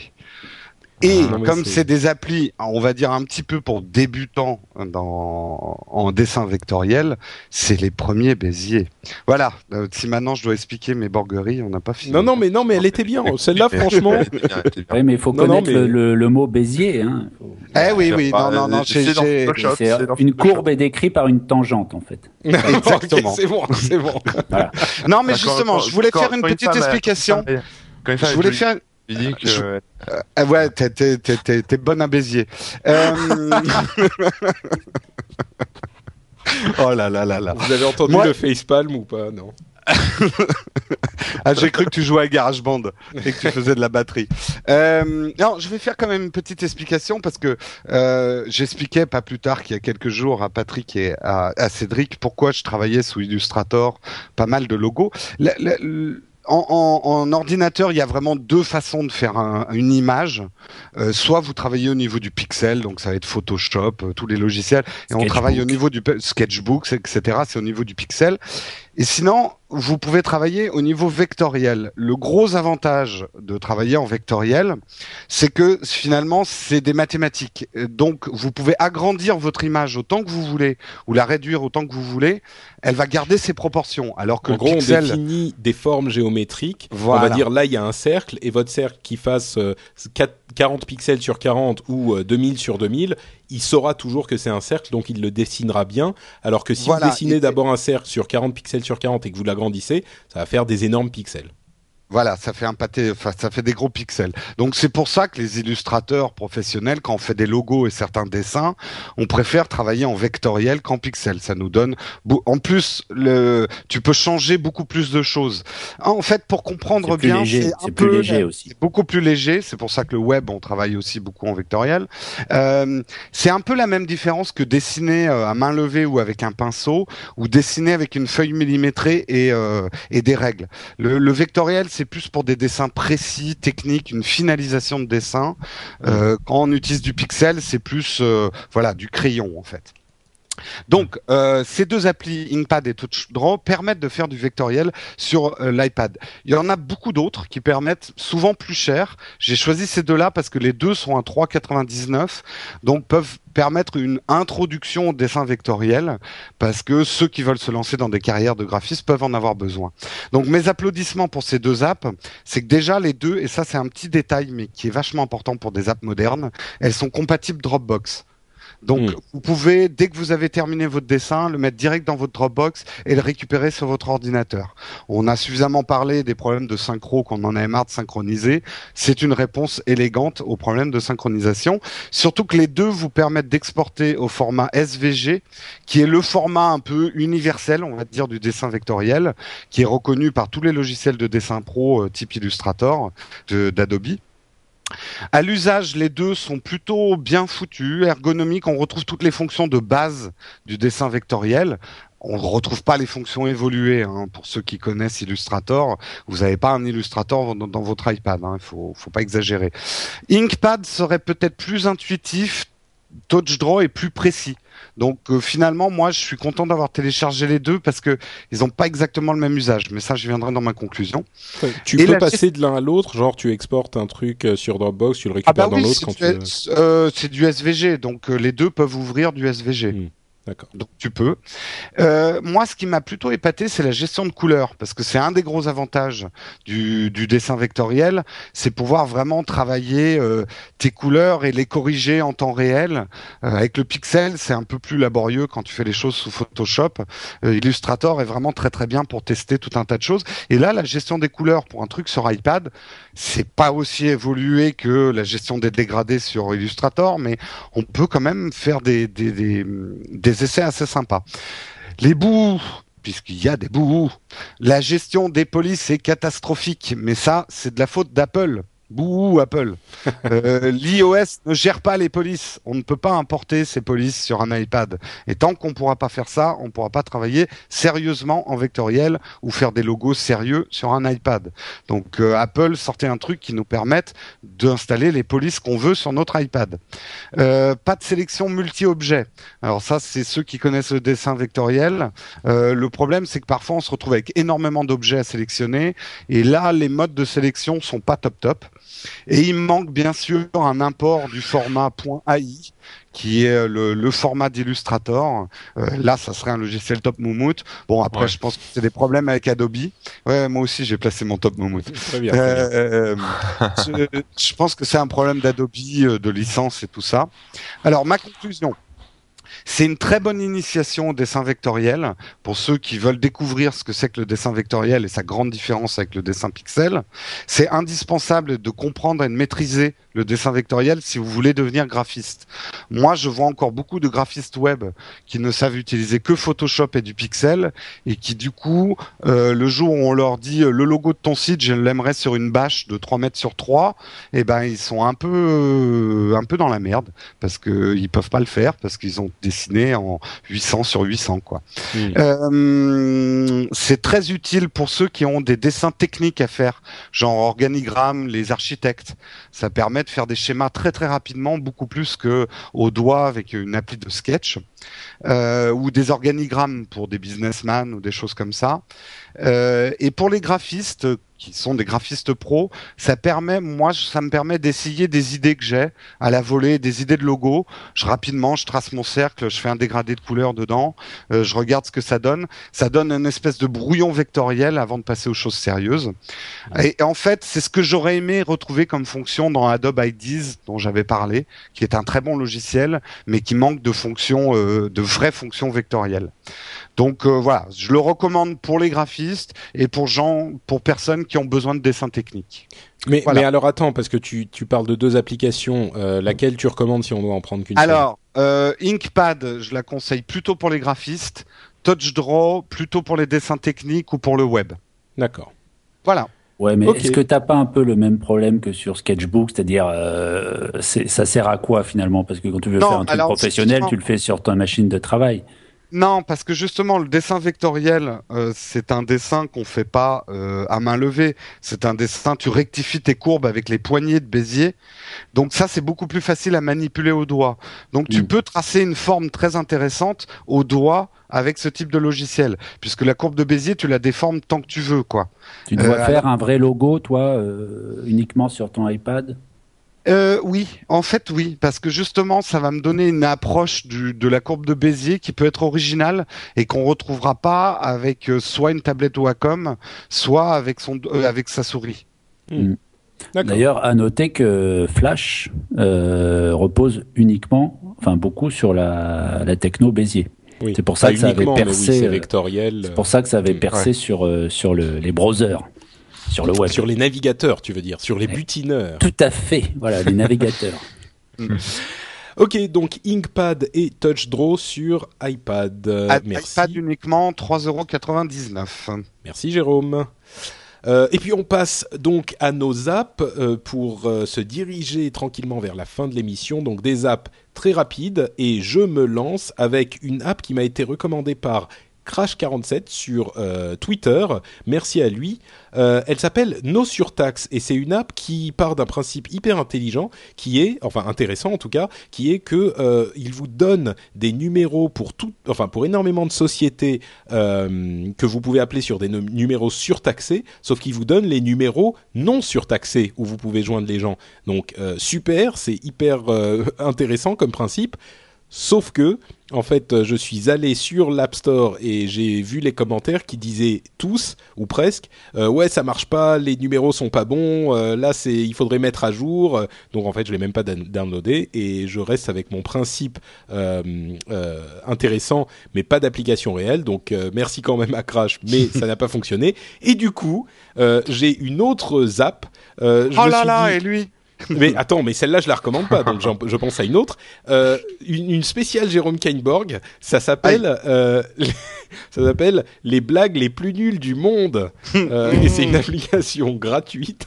Et Ah, non, comme c'est- des applis, on va dire un petit peu pour débutants dans, en dessin vectoriel, c'est les premiers Bézier. Voilà. Euh, si maintenant je dois expliquer mes borgueries, on n'a pas fini. Non, non, mais non, mais elle était bien. Celle-là, franchement. Oui, mais il faut Non, non, connaître mais- le, le- mot Bézier. Hein. Eh oui, oui, non, non, non, c'est j'ai, une courbe est décrite par une tangente en fait. Exactement. C'est bon, c'est bon. Non, mais justement, quand- je voulais quand- faire une petite explication. Je voulais faire, dis que Je- euh, Ah ouais, t'es, t'es, t'es, t'es, t'es bonne à Béziers. Euh... oh là là là là. Vous avez entendu Moi- le facepalm ou pas? Non. Ah, j'ai cru que tu jouais à GarageBand et que tu faisais de la batterie. Euh, non, je vais faire quand même une petite explication parce que euh, j'expliquais pas plus tard qu'il y a quelques jours à Patrick et à, à Cédric pourquoi je travaillais sous Illustrator, pas mal de logos. En, en- en ordinateur, il y a vraiment deux façons de faire un- une image. Euh, soit vous travaillez au niveau du pixel, donc ça va être Photoshop, euh, tous les logiciels, et on travaille au niveau du sketchbook, etc. C'est au niveau du pixel. Et sinon, vous pouvez travailler au niveau vectoriel. Le gros avantage de travailler en vectoriel, c'est que finalement, c'est des mathématiques. Euh, Donc, vous pouvez agrandir votre image autant que vous voulez, ou la réduire autant que vous voulez. Elle va garder ses proportions. Alors que En le gros, on pixel, définit des formes géométriques. On Voilà. va dire là, il y a un cercle et votre cercle qui fasse euh, 4 40 pixels sur 40 ou euh, 2000 sur 2000, il saura toujours que c'est un cercle, donc il le dessinera bien. Alors que si Voilà. vous dessinez d'abord un cercle sur 40 pixels sur 40 et que vous l'agrandissez, ça va faire des énormes pixels. Voilà, ça fait un pâté, enfin, ça fait des gros pixels. Donc c'est pour ça que les illustrateurs professionnels, quand on fait des logos et certains dessins, on préfère travailler en vectoriel qu'en pixel. Ça nous donne, en plus, le, tu peux changer beaucoup plus de choses. Ah, En fait, pour comprendre bien, c'est plus peu- léger aussi. beaucoup plus léger. C'est pour ça que le web, on travaille aussi beaucoup en vectoriel. Euh, c'est un peu la même différence que dessiner euh, à main levée ou avec un pinceau, ou dessiner avec une feuille millimétrée et, euh, et des règles. Le, le vectoriel, c'est plus pour des dessins précis, techniques, une finalisation de dessin. Euh, quand on utilise du pixel, c'est plus euh, voilà du crayon en fait. Donc, euh, ces deux applis, Inkpad et TouchDraw, permettent de faire du vectoriel sur euh, l'iPad. Il y en a beaucoup d'autres qui permettent, souvent plus cher. J'ai choisi ces deux-là parce que les deux sont à 3,99, donc peuvent permettre une introduction au dessin vectoriel, parce que ceux qui veulent se lancer dans des carrières de graphistes peuvent en avoir besoin. Donc, mes applaudissements pour ces deux apps, c'est que déjà les deux, et ça c'est un petit détail, mais qui est vachement important pour des apps modernes, elles sont compatibles Dropbox. Donc, Mm. vous pouvez, dès que vous avez terminé votre dessin, le mettre direct dans votre Dropbox et le récupérer sur votre ordinateur. On a suffisamment parlé des problèmes de synchro qu'on en avait marre de synchroniser. C'est une réponse élégante aux problèmes de synchronisation. Surtout que les deux vous permettent d'exporter au format SVG, qui est le format un peu universel, on va dire, du dessin vectoriel, qui est reconnu par tous les logiciels de dessin pro euh, type Illustrator d'Adobe. À l'usage, les deux sont plutôt bien foutus, ergonomiques. On retrouve toutes les fonctions de base du dessin vectoriel. On ne retrouve pas les fonctions évoluées. hein. Pour ceux qui connaissent Illustrator, vous n'avez pas un Illustrator dans, votre iPad. Il hein. faut, faut pas exagérer. Inkpad serait peut-être plus intuitif. TouchDraw est plus précis. Donc euh, finalement, moi, je suis content d'avoir téléchargé les deux parce que ils n'ont pas exactement le même usage. Mais ça, je viendrai dans ma conclusion. Ouais, Tu Et peux la- passer de l'un à l'autre, genre tu exportes un truc euh, sur Dropbox, tu le récupères dans l'autre quand du, tu euh, c'est du SVG, donc euh, les deux peuvent ouvrir du SVG. Mm. Donc tu peux. Euh, moi, ce qui m'a plutôt épaté, c'est la gestion de couleurs, parce que c'est un des gros avantages du, dessin vectoriel, c'est pouvoir vraiment travailler euh, tes couleurs et les corriger en temps réel. Euh, avec le pixel, c'est un peu plus laborieux quand tu fais les choses sous Photoshop. Illustrator est vraiment très très bien pour tester tout un tas de choses. Et là, la gestion des couleurs pour un truc sur iPad, c'est pas aussi évolué que la gestion des dégradés sur Illustrator, mais on peut quand même faire des, des, des, des essais assez sympas. Les bouts, puisqu'il y a des bouts, la gestion des polices est catastrophique, mais ça, c'est de la faute d'Apple. Bouh, Apple. Euh, L'iOS ne gère pas les polices. On ne peut pas importer ces polices sur un iPad. Et tant qu'on ne pourra pas faire ça, on ne pourra pas travailler sérieusement en vectoriel ou faire des logos sérieux sur un iPad. Donc euh, Apple sortait un truc qui nous permette d'installer les polices qu'on veut sur notre iPad. Euh, pas de sélection multi-objets. Alors ça, c'est ceux qui connaissent le dessin vectoriel. Euh, le problème, c'est que parfois, on se retrouve avec énormément d'objets à sélectionner. Et là, les modes de sélection sont pas top top. Et il manque bien sûr un import du format .ai qui est le, le format d'Illustrator. Euh, là, ça serait un logiciel Top Moumout. Bon, après, Ouais. je pense que c'est des problèmes avec Adobe. Ouais, moi aussi, j'ai placé mon Top Moumout. Très bien. très bien. Euh, je, je pense que c'est un problème d'Adobe, euh, de licence et tout ça. Alors, ma conclusion. C'est une très bonne initiation au dessin vectoriel pour ceux qui veulent découvrir ce que c'est que le dessin vectoriel et sa grande différence avec le dessin pixel. C'est indispensable de comprendre et de maîtriser le dessin vectoriel si vous voulez devenir graphiste. Moi, je vois encore beaucoup de graphistes web qui ne savent utiliser que Photoshop et du pixel et qui, du coup, euh, le jour où on leur dit euh, le logo de ton site, je l'aimerais sur une bâche de 3 mètres sur 3, eh ben, ils sont un peu, euh, un peu dans la merde parce que ils peuvent pas le faire parce qu'ils ont dessiné en 800 sur 800, quoi. Mm. Euh, c'est très utile pour ceux qui ont des dessins techniques à faire, genre organigramme, les architectes. Ça permet de faire des schémas très très rapidement, beaucoup plus que au doigt avec une appli de sketch, euh, ou des organigrammes pour des businessmen ou des choses comme ça. Euh, et pour les graphistes qui sont des graphistes pros, ça permet, moi, ça me permet d'essayer des idées que j'ai à la volée, des idées de logo. Je rapidement, je trace mon cercle, je fais un dégradé de couleur dedans, euh, je regarde ce que ça donne. Ça donne une espèce de brouillon vectoriel avant de passer aux choses sérieuses. Et, et en fait, c'est ce que j'aurais aimé retrouver comme fonction dans Adobe IDs dont j'avais parlé, qui est un très bon logiciel, mais qui manque de fonctions, de vraies fonctions vectorielles. Donc euh, voilà, je le recommande pour les graphistes et pour gens, pour personnes qui ont besoin de dessin technique. Mais, Voilà. mais alors attends, parce que tu, tu parles de deux applications, euh, laquelle tu recommandes si on doit en prendre qu'une Alors, euh, Inkpad, je la conseille plutôt pour les graphistes. TouchDraw, plutôt pour les dessins techniques ou pour le web. D'accord. Voilà. Ouais, mais est-ce que t'as pas un peu le même problème que sur Sketchbook, c'est-à-dire euh, ça sert à quoi finalement? Parce que quand tu veux Non, faire un truc professionnel, tu le fais sur ta machine de travail. Non, parce que justement, le dessin vectoriel, euh, c'est un dessin qu'on fait pas euh, à main levée. C'est un dessin, tu rectifies tes courbes avec les poignées de Bézier. Donc ça, c'est beaucoup plus facile à manipuler au doigt. Donc tu Mm. peux tracer une forme très intéressante au doigt avec ce type de logiciel, puisque la courbe de Bézier, tu la déformes tant que tu veux, quoi. Tu dois Euh, faire un vrai logo, toi, euh, uniquement sur ton iPad? Euh, oui, en fait oui, parce que justement ça va me donner une approche du, de la courbe de Bézier qui peut être originale et qu'on retrouvera pas avec euh, soit une tablette Wacom, soit avec son euh, avec sa souris. D'accord. D'ailleurs, à noter que Flash euh, repose uniquement, enfin beaucoup sur la, la techno Bézier. Oui. C'est pour ça que ça avait percé. c'est vectoriel. C'est pour ça que ça avait percé sur euh, sur le, les browsers, sur le web. Sur les navigateurs, tu veux dire, sur les Ouais. butineurs. Tout à fait. Voilà, les navigateurs. Ok, donc Inkpad et TouchDraw sur iPad. Euh, merci. iPad uniquement 3,99€. Merci Jérôme. Euh, et puis on passe donc à nos apps euh, pour euh, se diriger tranquillement vers la fin de l'émission. Donc des apps très rapides et je me lance avec une app qui m'a été recommandée par Crash47 sur euh, Twitter. Merci à lui. Euh, elle s'appelle No Surtax et c'est une app qui part d'un principe hyper intelligent qui est, enfin intéressant en tout cas, qui est que euh, il vous donne des numéros pour tout, enfin pour énormément de sociétés que vous pouvez appeler sur des nu- numéros surtaxés, sauf qu'il vous donne les numéros non surtaxés où vous pouvez joindre les gens. Donc super, c'est hyper intéressant comme principe. Sauf que, en fait, je suis allé sur l'App Store et j'ai vu les commentaires qui disaient tous ou presque, euh, ouais, ça marche pas, les numéros sont pas bons, euh, là c'est, il faudrait mettre à jour. Donc en fait, je l'ai même pas down- downloadé et je reste avec mon principe euh, euh, intéressant, mais pas d'application réelle. Donc euh, merci quand même à Crash, mais ça n'a pas fonctionné. Et du coup, euh, j'ai une autre zap. Euh, je Oh me là là, dit- et lui? mais attends, mais celle-là, je la recommande pas, donc je pense à une autre. Euh, une, une spéciale Jérôme Kainborg, ça s'appelle, euh, les- ça s'appelle les blagues les plus nulles du monde, Euh, et c'est une application gratuite.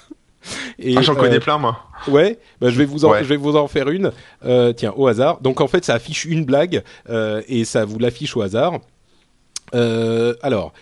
Et, Ah, j'en euh, connais plein, moi. Ouais, bah, je vais vous en, Ouais. je vais vous en faire une. Euh, tiens, au hasard. Donc en fait, ça affiche une blague euh, et ça vous l'affiche au hasard. Euh, alors,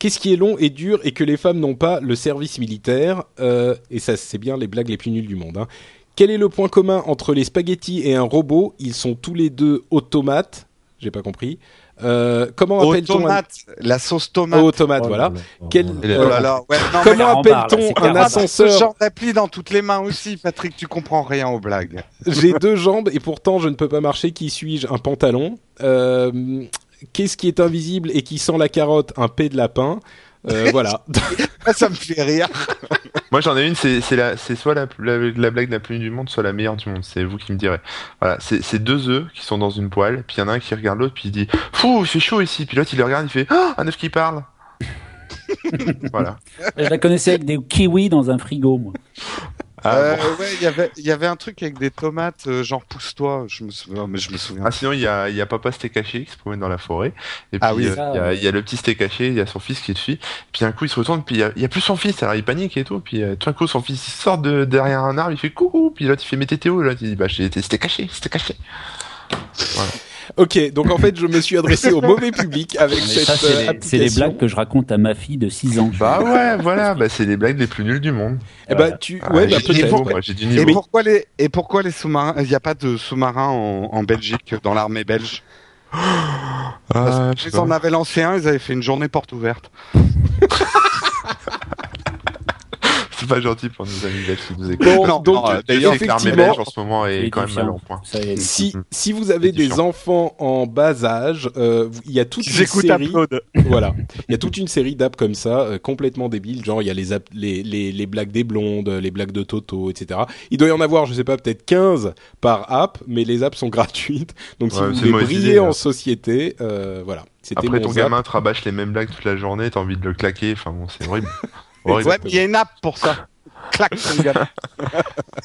qu'est-ce qui est long et dur et que les femmes n'ont pas le service militaire euh, Et ça, c'est bien les blagues les plus nulles du monde. Hein. Quel est le point commun entre les spaghettis et un robot? Ils sont tous les deux automates. J'ai pas compris. Euh, comment appelle-t-on un la sauce tomate. Oh, Oh voilà. Quel- Oh là là, ouais, non, Comment appelle-t-on un. Ah, ce ascenseur genre d'appli dans toutes les mains aussi, Patrick, tu comprends rien aux blagues. J'ai deux jambes et pourtant je ne peux pas marcher. Qui suis-je? Un pantalon. Euh, Qu'est-ce qui est invisible et qui sent la carotte? Un pet de lapin. Euh, voilà. Ça me fait rire. Moi, j'en ai une, c'est c'est la- c'est soit la, la, la blague la plus nulle du monde, soit la meilleure du monde. C'est vous qui me direz. Voilà, c'est deux œufs qui sont dans une poêle, puis il y en a un qui regarde l'autre, puis il dit Fou, il fait chaud ici. Puis l'autre, il le regarde, il fait Ah, un œuf qui parle. voilà. Je la connaissais avec des kiwis dans un frigo, moi. Ah, Euh, bon. ouais, il y avait, il y avait un truc avec des tomates, euh, genre pousse-toi. Je me souviens, mais je me souviens. Ah, sinon, il y a, il y a papa haché qui se promène dans la forêt. Et puis, Ah oui, euh, ça, il y, a, ouais. il y a le petit haché, il y a son fils qui le suit. Puis un coup, il se retourne, puis il y a, il y a plus son fils. Alors, il panique et tout. Puis euh, tout d'un coup, son fils il sort de derrière un arbre, il fait coucou. Puis l'autre, il fait mais t'étais où? L'autre, il dit bah, j'étais- c'était caché, c'était caché. Ok, donc en fait je me suis adressé au mauvais public avec Mais cette ça, c'est euh, les, c'est application. les blagues que je raconte à ma fille de 6 ans. Bah ouais, voilà, bah, c'est les blagues les plus nulles du monde. Eh ben tu, Ah, ouais, bah, j'ai du peut-être. niveau, ouais. moi, j'ai du Et niveau. pourquoi les, et pourquoi les sous-marins, il n'y a pas de sous-marins en, en Belgique, dans l'armée belge? Ah, je sais Ils en avaient lancé un, ils avaient fait une journée porte ouverte. C'est pas gentil pour nos amis belges qui nous écoutent. Bon, Non, donc non, euh, D'ailleurs, l'armée belge en ce moment est quand même mal en point. Si Mhm. si vous avez des enfants en bas âge, euh, il y a toute une J'écoute série. Voilà, il y a toute une série d'apps comme ça, euh, complètement débiles. Genre il y a les, les les les blagues des blondes, les blagues de Toto, etc. Il doit y en avoir, je sais pas, peut-être 15 par app, mais les apps sont gratuites. Donc si Ouais, vous voulez briller idée, en là. société, euh, voilà. C'était Après, ton zap. gamin te rabâche les mêmes blagues toute la journée, t'as envie de le claquer. Enfin bon, c'est horrible. Ouais, il y a une app pour ça. Clac, ton gars.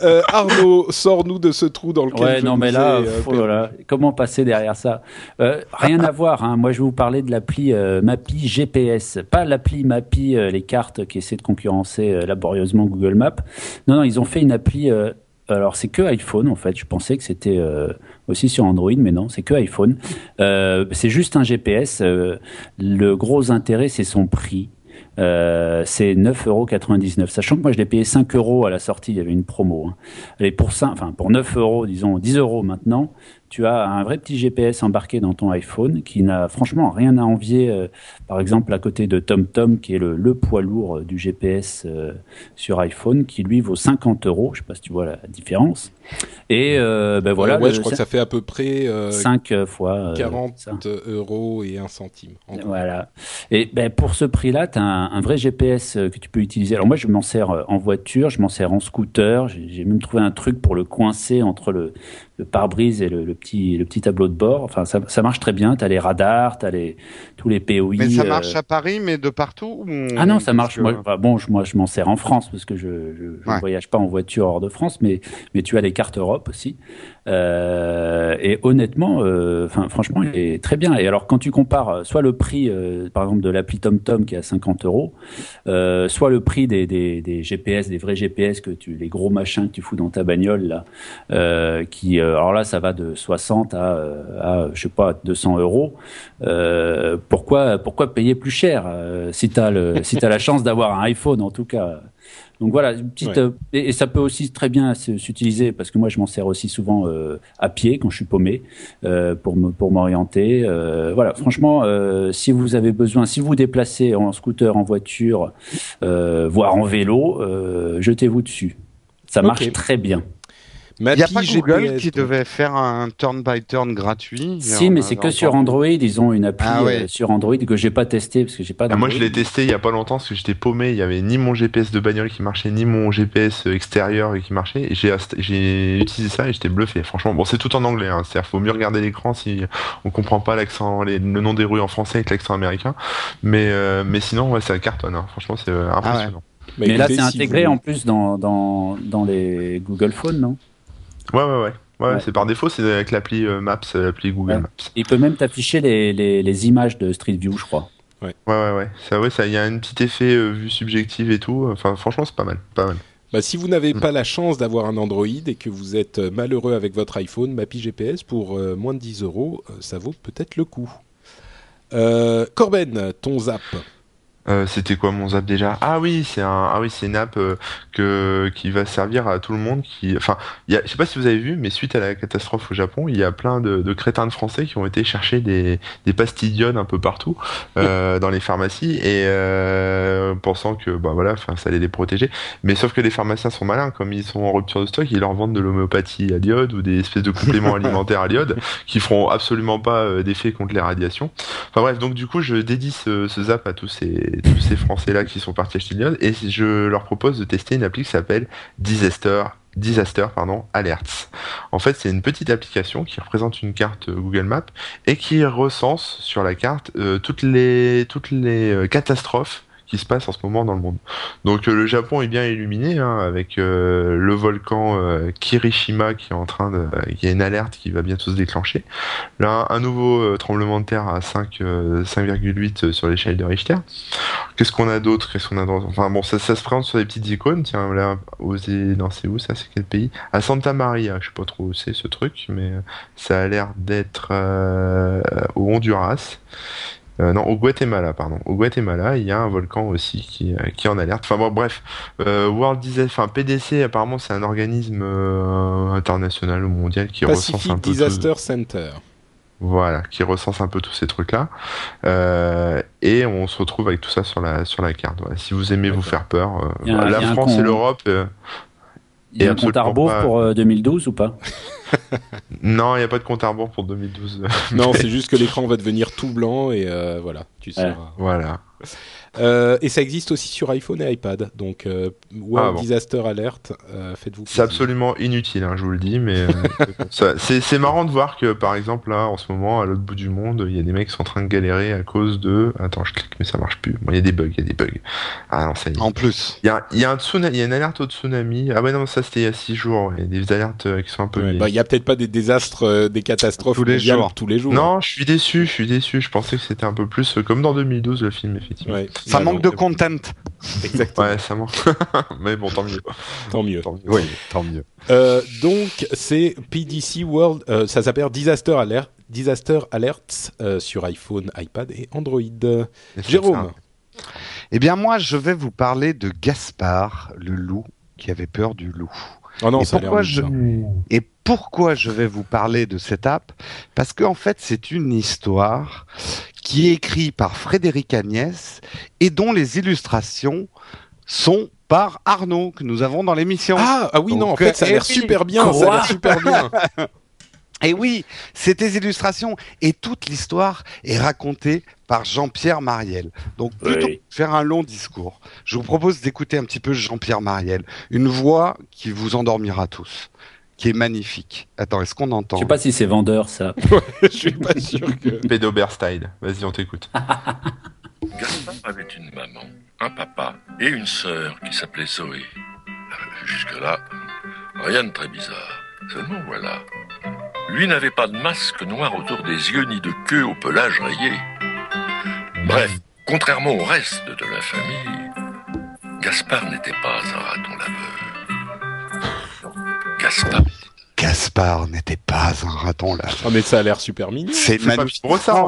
Euh, Arnaud, sors-nous de ce trou dans lequel Ouais, je non, mais là, ai, euh, comment passer derrière ça Euh, Rien à voir. Hein. Moi, je vais vous parler de l'appli euh, Mappy GPS, pas l'appli Mappy, euh, les cartes qui essaient de concurrencer euh, laborieusement Google Maps. Non, non, ils ont fait une appli. euh, alors, c'est que iPhone en fait. Je pensais que c'était euh, aussi sur Android, mais non, c'est que iPhone. Euh, c'est juste un GPS. euh, le gros intérêt, c'est son prix. Euh, c'est 9,99€. Sachant que moi je l'ai payé 5 euros à la sortie, il y avait une promo. Hein. Pour ça, enfin pour 9 euros, disons 10 euros maintenant, tu as un vrai petit GPS embarqué dans ton iPhone qui n'a franchement rien à envier, euh, par exemple à côté de TomTom qui est le, le poids lourd euh, du GPS euh, sur iPhone, qui lui vaut 50 euros. Je sais pas si tu vois la différence. Et euh, ben voilà, euh, ouais, le- je crois que ça fait à peu près euh, 5 fois euh, 40 ça. euros et un centime. en tout. Voilà. Et ben pour ce prix-là, tu as un, un vrai GPS euh, que tu peux utiliser. Alors moi, je m'en sers euh, en voiture, je m'en sers en scooter. J'ai même trouvé un truc pour le coincer entre le le pare-brise et le, le petit le petit tableau de bord. Enfin, ça, ça marche très bien. T'as les radars, t'as les tous les POI. Mais ça euh, marche à Paris, mais de partout ou- Ah non, ça marche. que- Moi, enfin, bon, je, moi, je m'en sers en France parce que je, Ouais. ne voyage pas en voiture hors de France, mais, mais tu as les cartes Europe aussi. Euh, et honnêtement, euh, franchement, il est très bien. Et alors, quand tu compares euh, soit le prix, par exemple, de l'appli TomTom qui est à 50 euros, soit le prix des, GPS, des vrais GPS que tu, les gros machins que tu fous dans ta bagnole là, qui, alors là, ça va de 60 à, je sais pas, 200 euros. Pourquoi, pourquoi payer plus cher si t'as le, si la chance d'avoir un iPhone en tout cas? Donc voilà, une petite Ouais. euh, et, et ça peut aussi très bien s'utiliser parce que moi je m'en sers aussi souvent euh, à pied quand je suis paumé euh, pour me pour m'orienter. Euh, voilà, franchement, euh, si vous avez besoin, si vous vous déplacez en scooter, en voiture, euh, voire en vélo, euh, jetez-vous dessus. Ça marche très bien. Il n'y a pas Google GPS, qui donc. devait faire un turn by turn gratuit Si, mais c'est que sur Android, ils ont une appli Ah ouais. euh, sur Android que j'ai pas testé parce que j'ai pas. Ah, moi, je l'ai testé il y a pas longtemps parce que j'étais paumé. Il y avait ni mon GPS de bagnole qui marchait, ni mon GPS extérieur qui marchait. Et j'ai utilisé ça et j'étais bluffé. Franchement, bon, c'est tout en anglais. Hein. C'est-à-dire, faut mieux regarder l'écran si on comprend pas l'accent, les- le nom des rues en français avec l'accent américain. Mais, euh, mais sinon, ouais, ça cartonne. Hein. Franchement, c'est euh, impressionnant. Bah, Mais là, c'est si intégré vous- en plus dans, dans, dans les Google Phone, non? Ouais, ouais, ouais. Ouais, Ouais. c'est par défaut, c'est avec l'appli euh, Maps, euh, l'appli Google Ouais. Maps. Il peut même t'afficher les, les, les images de Street View, je crois. Ouais, ouais, ouais. Ça, ouais, ça, il y a un petit effet euh, vue subjective et tout. Enfin, franchement, c'est pas mal, pas mal. Bah, si vous n'avez Mm. pas la chance d'avoir un Android et que vous êtes malheureux avec votre iPhone, Mappy GPS pour euh, moins de 10 euros, ça vaut peut-être le coup. Euh, Corben, ton zap. Euh, c'était quoi mon zap déjà? Ah oui, c'est un, ah oui, c'est une app euh, que qui va servir à tout le monde. Qui, enfin, il y a, je sais pas si vous avez vu, mais suite à la catastrophe au Japon, il y a plein de, de crétins de Français qui ont été chercher des, des pastilles d'iode un peu partout euh, dans les pharmacies et euh, pensant que bah voilà, enfin, ça allait les protéger. Mais sauf que les pharmaciens sont malins, comme ils sont en rupture de stock, ils leur vendent de l'homéopathie à l'iode ou des espèces de compléments alimentaires à l'iode qui feront absolument pas euh, d'effet contre les radiations. Enfin bref, donc du coup, je dédie ce, ce zap à tous ces, tous ces Français-là qui sont partis de l'iode et je leur propose de tester une appli qui s'appelle Disaster. Disaster pardon, Alerts. En fait, c'est une petite application qui représente une carte Google Maps et qui recense sur la carte euh, toutes les toutes les euh, catastrophes qui se passent en ce moment dans le monde. Donc euh, le Japon est bien illuminé hein, avec euh, le volcan euh, Kirishima qui est en train de, il y a une alerte qui va bientôt se déclencher. Là, un nouveau tremblement de terre à 5, euh, 5,8 sur l'échelle de Richter. Qu'est-ce qu'on a d'autre? Qu'est-ce qu'on a d'autre Enfin bon, ça, se présente sur des petites icônes. Tiens, là, aux... non, c'est où ça C'est quel pays? À Santa Maria. Je sais pas trop où c'est ce truc, mais ça a l'air d'être au Honduras. Euh, non, au Guatemala, pardon. Au Guatemala, il y a un volcan aussi qui, euh, qui est en alerte. Enfin bon, bref, euh, World Disaster, enfin PDC, apparemment, c'est un organisme euh, international ou mondial qui recense un peu tout- Disaster Center. voilà, qui recense un peu tous ces trucs-là. Euh, et on se retrouve avec tout ça sur la, sur la carte. Voilà. Si vous aimez vous faire peur, euh, la France et l'Europe. Euh, Il y a Et un compte à rebours pas. pour euh, 2012 ou pas non, il n'y a pas de compte à rebours pour 2012. Non, c'est juste que l'écran va devenir tout blanc et euh, voilà, tu Ouais. seras. voilà. Euh, et ça existe aussi sur iPhone et iPad. Donc, euh, World Ah bon. Disaster Alert, euh, faites-vous C'est absolument inutile, hein, je vous le dis, mais euh, c'est marrant de voir que, par exemple, là, en ce moment, à l'autre bout du monde, il y a des mecs qui sont en train de galérer à cause de... Attends, je clique, mais ça marche plus. Bon, il y a des bugs, il y a des bugs. Ah non, ça y est. En plus. Il y a, il y a un tsuna- il y a une alerte au tsunami. Ah ouais, non, ça c'était il y a 6 jours. Il y a des alertes euh, qui sont un peu... Ouais, bah, il y a peut-être pas des désastres, euh, des catastrophes Tous les jours. tous les jours. Non, je suis déçu, je suis déçu. Je pensais que c'était un peu plus euh, comme dans 2012 le film, effectivement. Ouais. Ça manque de content. Exactement. Ouais, ça manque. Mais bon, tant mieux. Tant mieux. Tant mieux. Oui, tant mieux. Euh, donc c'est PDC World, euh, ça s'appelle Disaster Alert, Disaster Alerts euh, sur iPhone, iPad et Android. Et Jérôme. Eh bien, moi, je vais vous parler de Gaspard, le loup qui avait peur du loup. oh non, Et ça a pourquoi nul, je-. Et pourquoi je vais vous parler de cette app? Parce qu'en fait, c'est une histoire qui est écrite par Frédéric Agnès et dont les illustrations sont par Arnaud, que nous avons dans l'émission. Ah, ah oui, non, en fait, ça a eh l'air super bien, ça a l'air super bien. Et oui, c'est des illustrations. Et toute l'histoire est racontée par Jean-Pierre Mariel. Donc, plutôt Oui. que de faire un long discours, je vous propose d'écouter un petit peu Jean-Pierre Mariel. Une voix qui vous endormira tous. Qui est magnifique. Attends, est-ce qu'on entend Je sais pas si c'est vendeur ça. Je suis pas sûr que. Pédobert style. Vas-y, on t'écoute. Gaspard avait une maman, un papa et une sœur qui s'appelait Zoé. Euh, Jusque-là, rien de très bizarre. Seulement voilà. Lui n'avait pas de masque noir autour des yeux ni de queue au pelage rayé. Bref, contrairement au reste de la famille, Gaspard n'était pas un raton laveur. Non, Gaspard Gaspard n'était pas un raton là. Ah mais ça a l'air super mignon. C'est magnifique.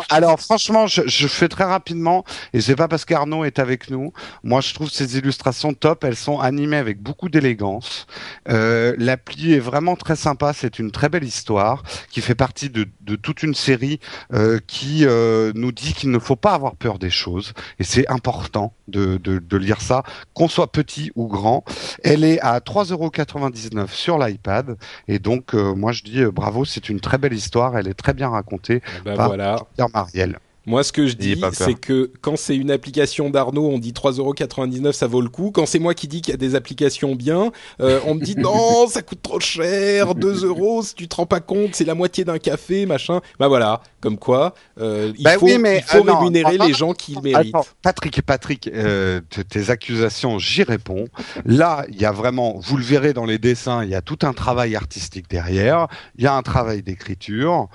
Alors franchement, je, je fais très rapidement, et c'est pas parce qu'Arnaud est avec nous. Moi, je trouve ces illustrations top. Elles sont animées avec beaucoup d'élégance. Euh, L'appli est vraiment très sympa. C'est une très belle histoire qui fait partie de, de toute une série euh, qui euh, nous dit qu'il ne faut pas avoir peur des choses. Et c'est important de, de, de lire ça, qu'on soit petit ou grand. Elle est à 3,99€ sur l'iPad. Et donc, euh, moi, je dis euh, bravo. C'est une très belle histoire. Elle est très bien racontée. Bah par voilà. Pierre Mariel. Moi, ce que je dis, c'est que quand c'est une application d'Arnaud, on dit 3,99€, ça vaut le coup. Quand c'est moi qui dis qu'il y a des applications bien, euh, on me dit non, ça coûte trop cher, 2 euros, si tu te rends pas compte, c'est la moitié d'un café, machin. Bah voilà, comme quoi, euh, il Bah faut, oui, mais, il faut euh, rémunérer non, les gens qui le méritent. Attends, Patrick, Patrick, euh, tes accusations, j'y réponds. Là, il y a vraiment, vous le verrez dans les dessins, il y a tout un travail artistique derrière. Il y a un travail d'écriture.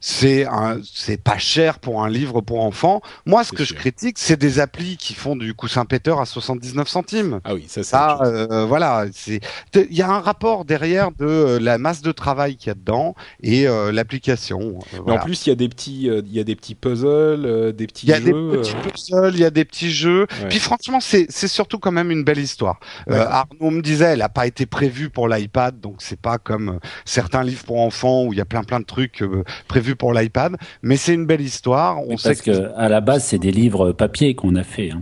C'est un, c'est pas cher pour un livre pour enfants. Moi, ce que sûr. je critique, c'est des applis qui font du coussin péteur à 79 centimes. Ah oui, ça c'est Ça, euh, voilà, c'est, il y a un rapport derrière de euh, la masse de travail qu'il y a dedans et euh, l'application. Euh, Mais voilà. en plus, il y a des petits, euh, il y a des petits puzzles, des petits Il y a jeux. des petits puzzles, il y a des petits jeux. Ouais. Puis franchement, c'est c'est surtout quand même une belle histoire. Ouais. Arnaud me disait, elle n'a pas été prévue pour l'iPad, donc c'est pas comme certains livres pour enfants où il y a plein plein de trucs euh, pour l'iPad. Mais c'est une belle histoire. On sait parce que à la base, c'est des livres papier qu'on a fait. hein.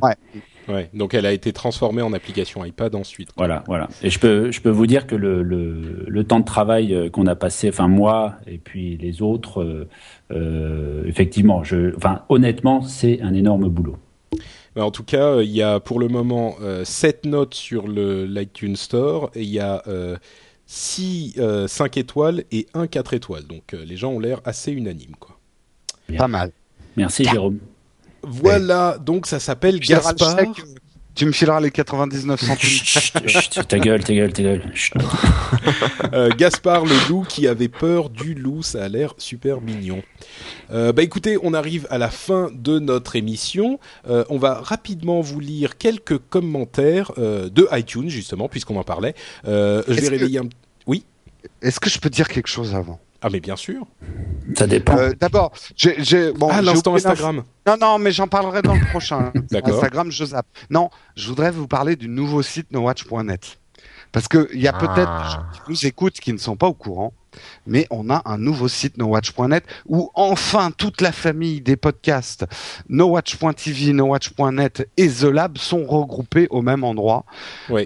ouais. Donc elle a été transformée en application iPad ensuite. Voilà, voilà. Et je peux, je peux vous dire que le, le, le temps de travail euh, qu'on a passé, enfin moi et puis les autres, euh, euh, effectivement, je, enfin honnêtement, c'est un énorme boulot. Mais en tout cas, il y a pour le moment euh, 7 notes sur le l'iTunes Store et il y a euh, 6 euh, 5 étoiles et 1 4 étoiles. Donc euh, les gens ont l'air assez unanimes quoi. pas mal. Merci Jérôme. Voilà, donc ça s'appelle Gaspard. Tu me fileras les 99 centimes. Chut, chut, ta gueule, ta gueule, ta gueule. Euh, Gaspard le loup qui avait peur du loup, ça a l'air super mignon. Euh, bah écoutez, on arrive à la fin de notre émission. Euh, on va rapidement vous lire quelques commentaires euh, de iTunes justement, puisqu'on en parlait. Euh, je vais Est-ce que- réveiller un. Est-ce que je peux dire quelque chose avant? Ah mais bien sûr. Ça dépend. Euh, D'abord, j'ai, bon, ah l'instant Instagram. Non, non, mais j'en parlerai dans le prochain. D'accord. Instagram, je zappe. Non, je voudrais vous parler du nouveau site nowatch.net. Parce qu'il y a peut-être Ah. des gens qui nous écoutent qui ne sont pas au courant, mais on a un nouveau site nowatch.net où enfin toute la famille des podcasts nowatch.tv, nowatch.net et The Lab sont regroupés au même endroit.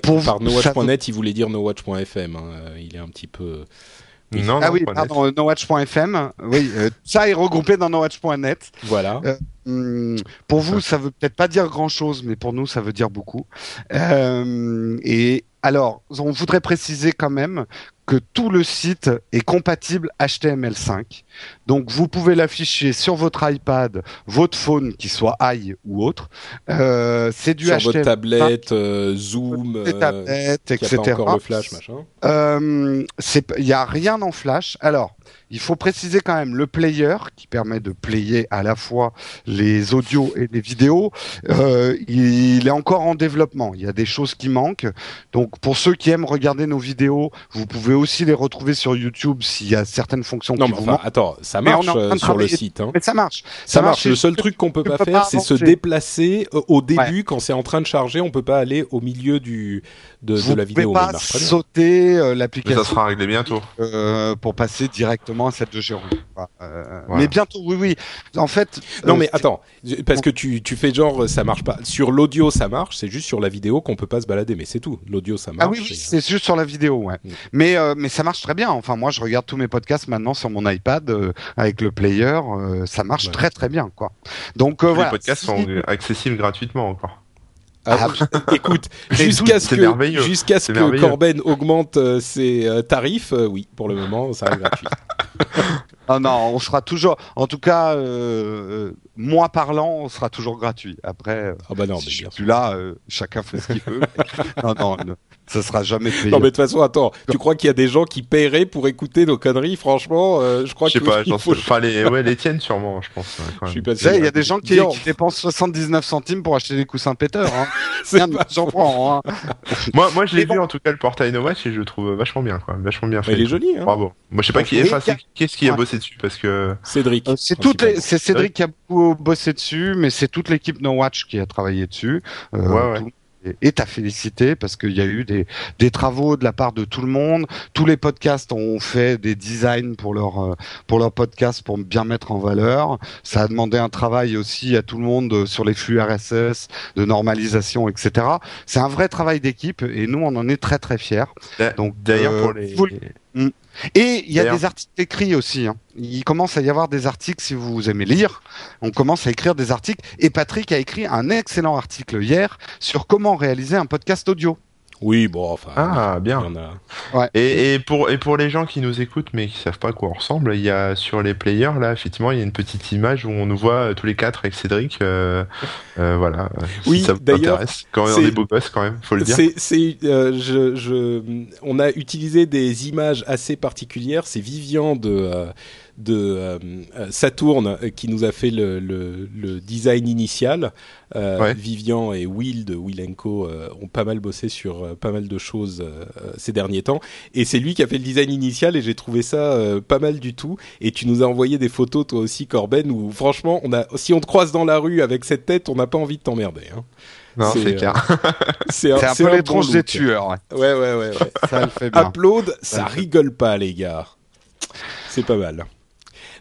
Pour Par vous, nowatch.net, il voulait dire nowatch.fm. hein. Euh, Il est un petit peu. Non, ah non, oui, pardon, euh, nowatch.fm. Oui, euh, ça est regroupé dans nowatch.net. Voilà. Hum, pour vous, ça veut peut-être pas dire grand-chose, mais pour nous, ça veut dire beaucoup. Euh, et alors, on voudrait préciser quand même que tout le site est compatible HTML5. Donc, vous pouvez l'afficher sur votre iPad, votre phone, qui soit i ou autre. Euh, c'est du Sur HTML5. votre tablette, euh, Zoom, euh, tablettes, etc. pas encore le flash, machin. Euh, Il n'y a rien en flash. Alors, il faut préciser quand même le player qui permet de player à la fois les audios et les vidéos. Euh, il est encore en développement. Il y a des choses qui manquent. Donc, pour ceux qui aiment regarder nos vidéos, vous pouvez aussi les retrouver sur YouTube s'il y a certaines fonctions Non, qui mais vous enfin, manquent. attends, ça On marche euh, sur le site. Hein. Mais ça marche. Ça, marche. Le seul truc qu'on peut pas faire, c'est se déplacer euh, au début quand c'est en train de charger. On peut pas aller au milieu du de, de vous la pouvez vidéo. pas marche très bien. sauter euh, Mais l'application. ça sera réglé bientôt. euh, pour passer directement à celle de Jérôme. Euh, Voilà. Mais bientôt, oui, oui. En fait, Non euh, mais attends, parce que tu, tu fais genre ça marche pas. Sur l'audio ça marche, c'est juste sur la vidéo qu'on peut pas se balader, mais c'est tout. L'audio ça marche. Ah oui, oui, c'est juste sur la vidéo, ouais. Mm. Mais euh, mais ça marche très bien. Enfin, moi, je regarde tous mes podcasts maintenant sur mon iPad euh, avec le player. euh, ça marche Ouais. très très bien, quoi. Donc euh, Les voilà. podcasts sont accessibles gratuitement encore. Ah, écoute, jusqu'à ce que, jusqu'à ce que. Corben augmente euh, ses euh, tarifs, euh, oui, pour le moment, ça reste gratuit. Ah non, on sera toujours, en tout cas, moi parlant, on sera toujours gratuit. Après, Ah bah non, si mais je suis plus là, chacun fait ce qu'il veut. non, non, ça sera jamais payé. Non mais de toute façon, attends, tu crois qu'il y a des gens qui paieraient pour écouter nos conneries Franchement, euh, je crois Je sais que pas, il j'en faut- sais- enfin les, ouais, les tiennes sûrement, je pense. ouais, quand Je suis pas Tu sais, il y a sûr. des gens qui, qui dépensent 79 centimes pour acheter des coussins péteurs. Hein. pas- J'en prends. Hein. Moi, moi, je l'ai vu bon. en tout cas le portail No Watch et je le trouve vachement bien, quoi, vachement bien fait. Mais il est joli, hein. Bravo. Moi, je sais pas qui, Et enfin, c'est- qu'est-ce qui a bossé dessus parce que. Cédric. Euh, C'est toutes les, c'est Cédric qui a beaucoup bossé dessus, mais c'est toute l'équipe No Watch qui a travaillé dessus. Euh, Ouais, ouais. tout est à féliciter parce qu'il y a eu des, des travaux de la part de tout le monde. Tous les podcasts ont fait des designs pour leur euh, pour leur podcast pour bien mettre en valeur. Ça a demandé un travail aussi à tout le monde euh, sur les flux RSS, de normalisation, etc. C'est un vrai travail d'équipe et nous on en est très très fiers. Donc, D'ailleurs, euh, pour les. vous- Et il y a des articles écrits aussi. Hein. Il commence à y avoir des articles si vous aimez lire. On commence à écrire des articles. Et Patrick a écrit un excellent article hier sur comment réaliser un podcast audio. Oui, bon, enfin. Ah, il bien. y en a. Et, et pour et pour les gens qui nous écoutent mais qui savent pas à quoi on ressemble, il y a sur les players là effectivement il y a une petite image où on nous voit euh, tous les quatre avec Cédric. euh, euh, voilà. Si Oui, ça vous d'ailleurs, intéresse. Quand on est beaux gosses quand même, faut le dire. C'est, c'est, euh, je, je, on a utilisé des images assez particulières. C'est Vivian de euh, de euh, euh, Saturne euh, qui nous a fait le, le, le design initial. Euh, Ouais. Vivian et Will de Will Co euh, ont pas mal bossé sur euh, pas mal de choses ces derniers temps. Et c'est lui qui a fait le design initial et j'ai trouvé ça euh, pas mal du tout. Et tu nous as envoyé des photos toi aussi, Corben, où franchement, on a, si on te croise dans la rue avec cette tête, on n'a pas envie de t'emmerder. Hein. Non, c'est, clair. C'est un, peu l'étrange look. des tueurs. ouais. Ouais, ouais, ouais. ouais. Ça le fait bien. Upload, ça rigole pas, les gars. C'est pas mal.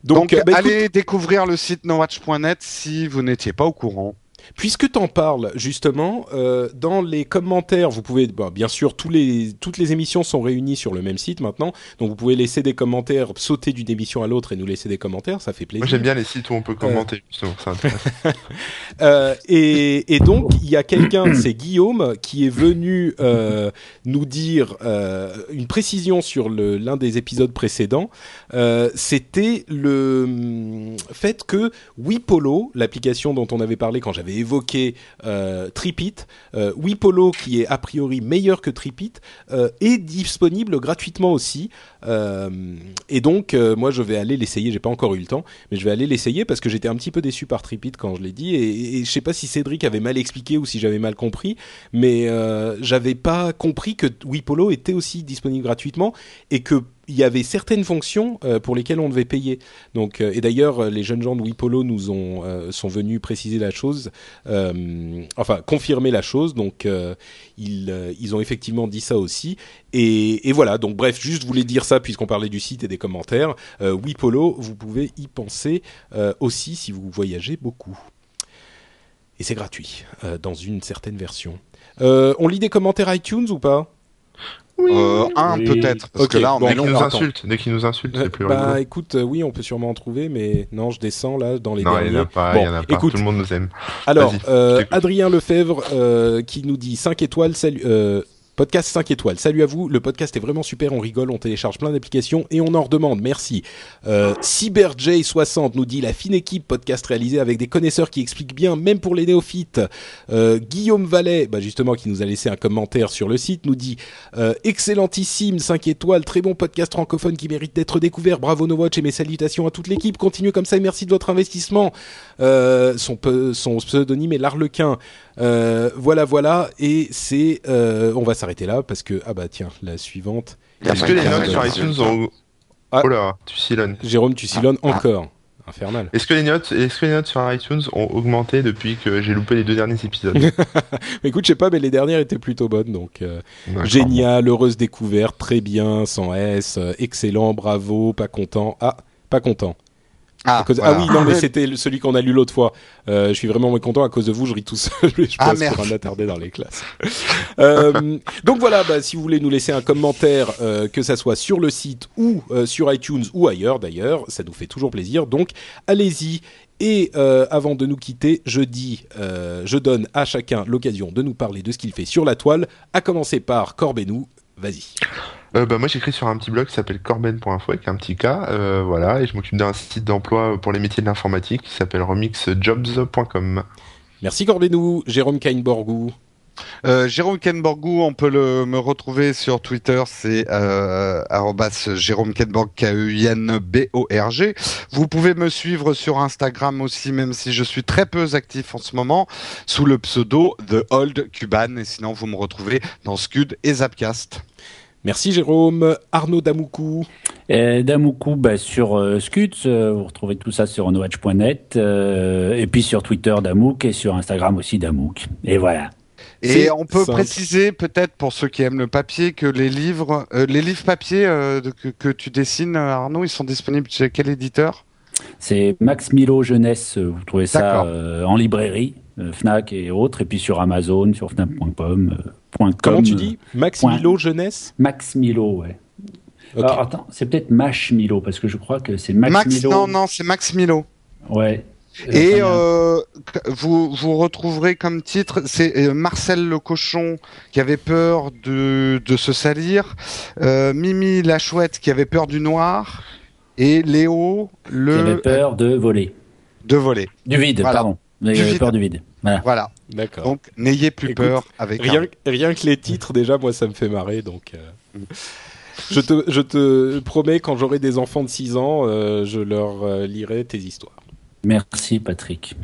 Donc, Donc, euh, bah, écoute, allez découvrir le site nowatch.net si vous n'étiez pas au courant. Puisque t'en parles justement, euh, dans les commentaires, vous pouvez, bah, bien sûr, tous les, toutes les émissions sont réunies sur le même site maintenant, donc vous pouvez laisser des commentaires, sauter d'une émission à l'autre et nous laisser des commentaires, ça fait plaisir. Moi j'aime bien les sites où on peut commenter justement. Ça intéresse. Euh, et, et donc il y a quelqu'un, c'est Guillaume, qui est venu euh, nous dire euh, une précision sur le- l'un des épisodes précédents. Euh, C'était le hum, fait que Wipolo, l'application dont on avait parlé quand j'avais évoqué euh, Tripit, euh, Wipolo qui est a priori meilleur que Tripit, euh, est disponible gratuitement aussi. Euh, et donc moi je vais aller l'essayer. J'ai pas encore eu le temps, mais je vais aller l'essayer parce que j'étais un petit peu déçu par Tripit quand je l'ai dit et, et je sais pas si Cédric avait mal expliqué ou si j'avais mal compris, mais j'avais pas compris que Wipolo était aussi disponible gratuitement et que il y avait certaines fonctions euh, pour lesquelles on devait payer. Donc, euh, et d'ailleurs, euh, les jeunes gens de Wipolo nous ont sont venus préciser la chose, enfin confirmer la chose. Donc, ils ils ont effectivement dit ça aussi. Et, voilà. Donc, bref, juste voulais dire ça puisqu'on parlait du site et des commentaires. Wipolo, vous pouvez y penser aussi si vous voyagez beaucoup. Et c'est gratuit dans une certaine version. On lit des commentaires iTunes ou pas? Euh, un Oui. peut-être, parce Ok, que là on bon, est Dès qu'ils long. nous insultent, dès qu'ils nous insultent, c'est plus Bah rigolo. écoute, euh, oui, on peut sûrement en trouver, mais non, je descends là dans les Non, il derniers. y en a pas, Bon, il y en a pas. écoute, Tout le monde nous aime. alors euh. Adrien Lefebvre euh, qui nous dit 5 étoiles, salut. Podcast 5 étoiles. Salut à vous. Le podcast est vraiment super. On rigole, on télécharge plein d'applications et on en redemande. Merci. Euh, CyberJ60 nous dit la fine équipe podcast réalisé avec des connaisseurs qui expliquent bien, même pour les néophytes. Euh, Guillaume Vallet, bah justement, qui nous a laissé un commentaire sur le site, nous dit euh, excellentissime 5 étoiles, très bon podcast francophone qui mérite d'être découvert. Bravo No Watch et mes salutations à toute l'équipe. Continuez comme ça et merci de votre investissement. Euh, son pseudonyme est l'Arlequin. Euh, voilà, voilà. Et c'est, euh, on va s'arrêter là parce que ah bah tiens, la suivante. Est-ce que les Ah, notes sur iTunes ont. Ah. Oh là, tu silonnes. Jérôme, tu silonnes encore. Infernal. Est-ce que les notes, est-ce que les notes sur iTunes ont augmenté depuis que j'ai loupé les deux derniers épisodes Mais écoute, je sais pas, mais les dernières étaient plutôt bonnes, donc euh, génial, heureuse découverte, très bien, sans S, euh, excellent, bravo, pas content. Ah, pas content. Cause- voilà. Ah oui, non, mais c'était le- celui qu'on a lu l'autre fois. Euh, je suis vraiment content à cause de vous. Je ris tout seul. Je Ah, passe merde. pour un attardé dans les classes. Euh, donc voilà, bah, si vous voulez nous laisser un commentaire, euh, que ça soit sur le site ou sur iTunes ou ailleurs d'ailleurs, ça nous fait toujours plaisir. Donc allez-y. Et avant de nous quitter, je dis, je donne à chacun l'occasion de nous parler de ce qu'il fait sur la toile. À commencer par Corbenou. Vas-y. Euh, bah, moi j'écris sur un petit blog qui s'appelle corben.info avec un petit K, euh, voilà, et je m'occupe d'un site d'emploi pour les métiers de l'informatique qui s'appelle remixjobs.com. Merci Corbenou. Jérôme Kainborgou. Euh, Jérôme Kenborgou, on peut le, me retrouver sur Twitter, c'est euh, arrobas Jérôme Kenborg, K-E-I-N-B-O-R-G. Vous pouvez me suivre sur Instagram aussi, même si je suis très peu actif en ce moment, sous le pseudo The Old Cuban. Et sinon, vous me retrouvez dans Scud et Zapcast. Merci Jérôme. Arnaud Damoukou. Et Damoukou, bah, sur euh, Scuds, euh, vous retrouvez tout ça sur onowatch.net, euh, et puis sur Twitter Damouk, et sur Instagram aussi Damouk. Et voilà. Et on peut simple. préciser peut-être pour ceux qui aiment le papier que les livres, euh, les livres papier euh, que, que tu dessines, euh, Arnaud, ils sont disponibles chez quel éditeur? C'est Max Milo Jeunesse, euh, vous trouvez ça euh, en librairie, euh, Fnac et autres, et puis sur Amazon, sur fnac.com. euh, Comment com, tu dis? Max point. Milo Jeunesse? Max Milo, ouais. Ok. Alors, attends, c'est peut-être Mash Milo, parce que je crois que c'est Max, Max, Milo. non, non, c'est Max Milo. Ouais. Et euh, vous, vous retrouverez comme titre, c'est euh, Marcel le cochon qui avait peur de, de se salir, euh, Mimi la chouette qui avait peur du noir, et Léo qui avait le peur de voler. de voler. Du vide, Voilà. pardon. Il Du avait vide. peur du vide. Voilà. Voilà. D'accord. Donc n'ayez plus Écoute, peur avec Rien, un- rien que les titres, déjà, moi, ça me fait marrer. Donc, euh, je, te, je te promets, quand j'aurai des enfants de 6 ans, euh, je leur euh, lirai tes histoires. Merci, Patrick.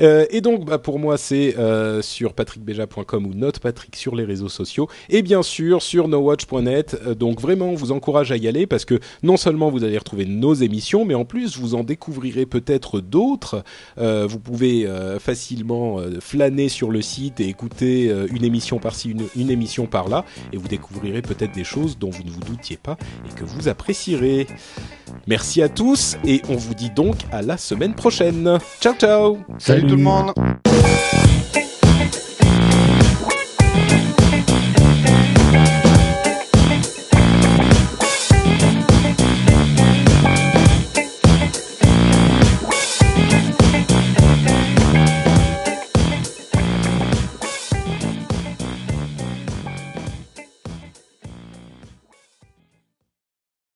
Euh, et donc, bah, pour moi, c'est euh, sur patrickbeja.com ou Note Patrick sur les réseaux sociaux. Et bien sûr, sur nowatch.net. Euh, donc, vraiment, on vous encourage à y aller parce que non seulement vous allez retrouver nos émissions, mais en plus, vous en découvrirez peut-être d'autres. Euh, vous pouvez euh, facilement flâner sur le site et écouter une émission par-ci, une, une émission par-là. Et vous découvrirez peut-être des choses dont vous ne vous doutiez pas et que vous apprécierez. Merci à tous et on vous dit donc à la semaine prochaine. Ciao, ciao Salut tout le monde.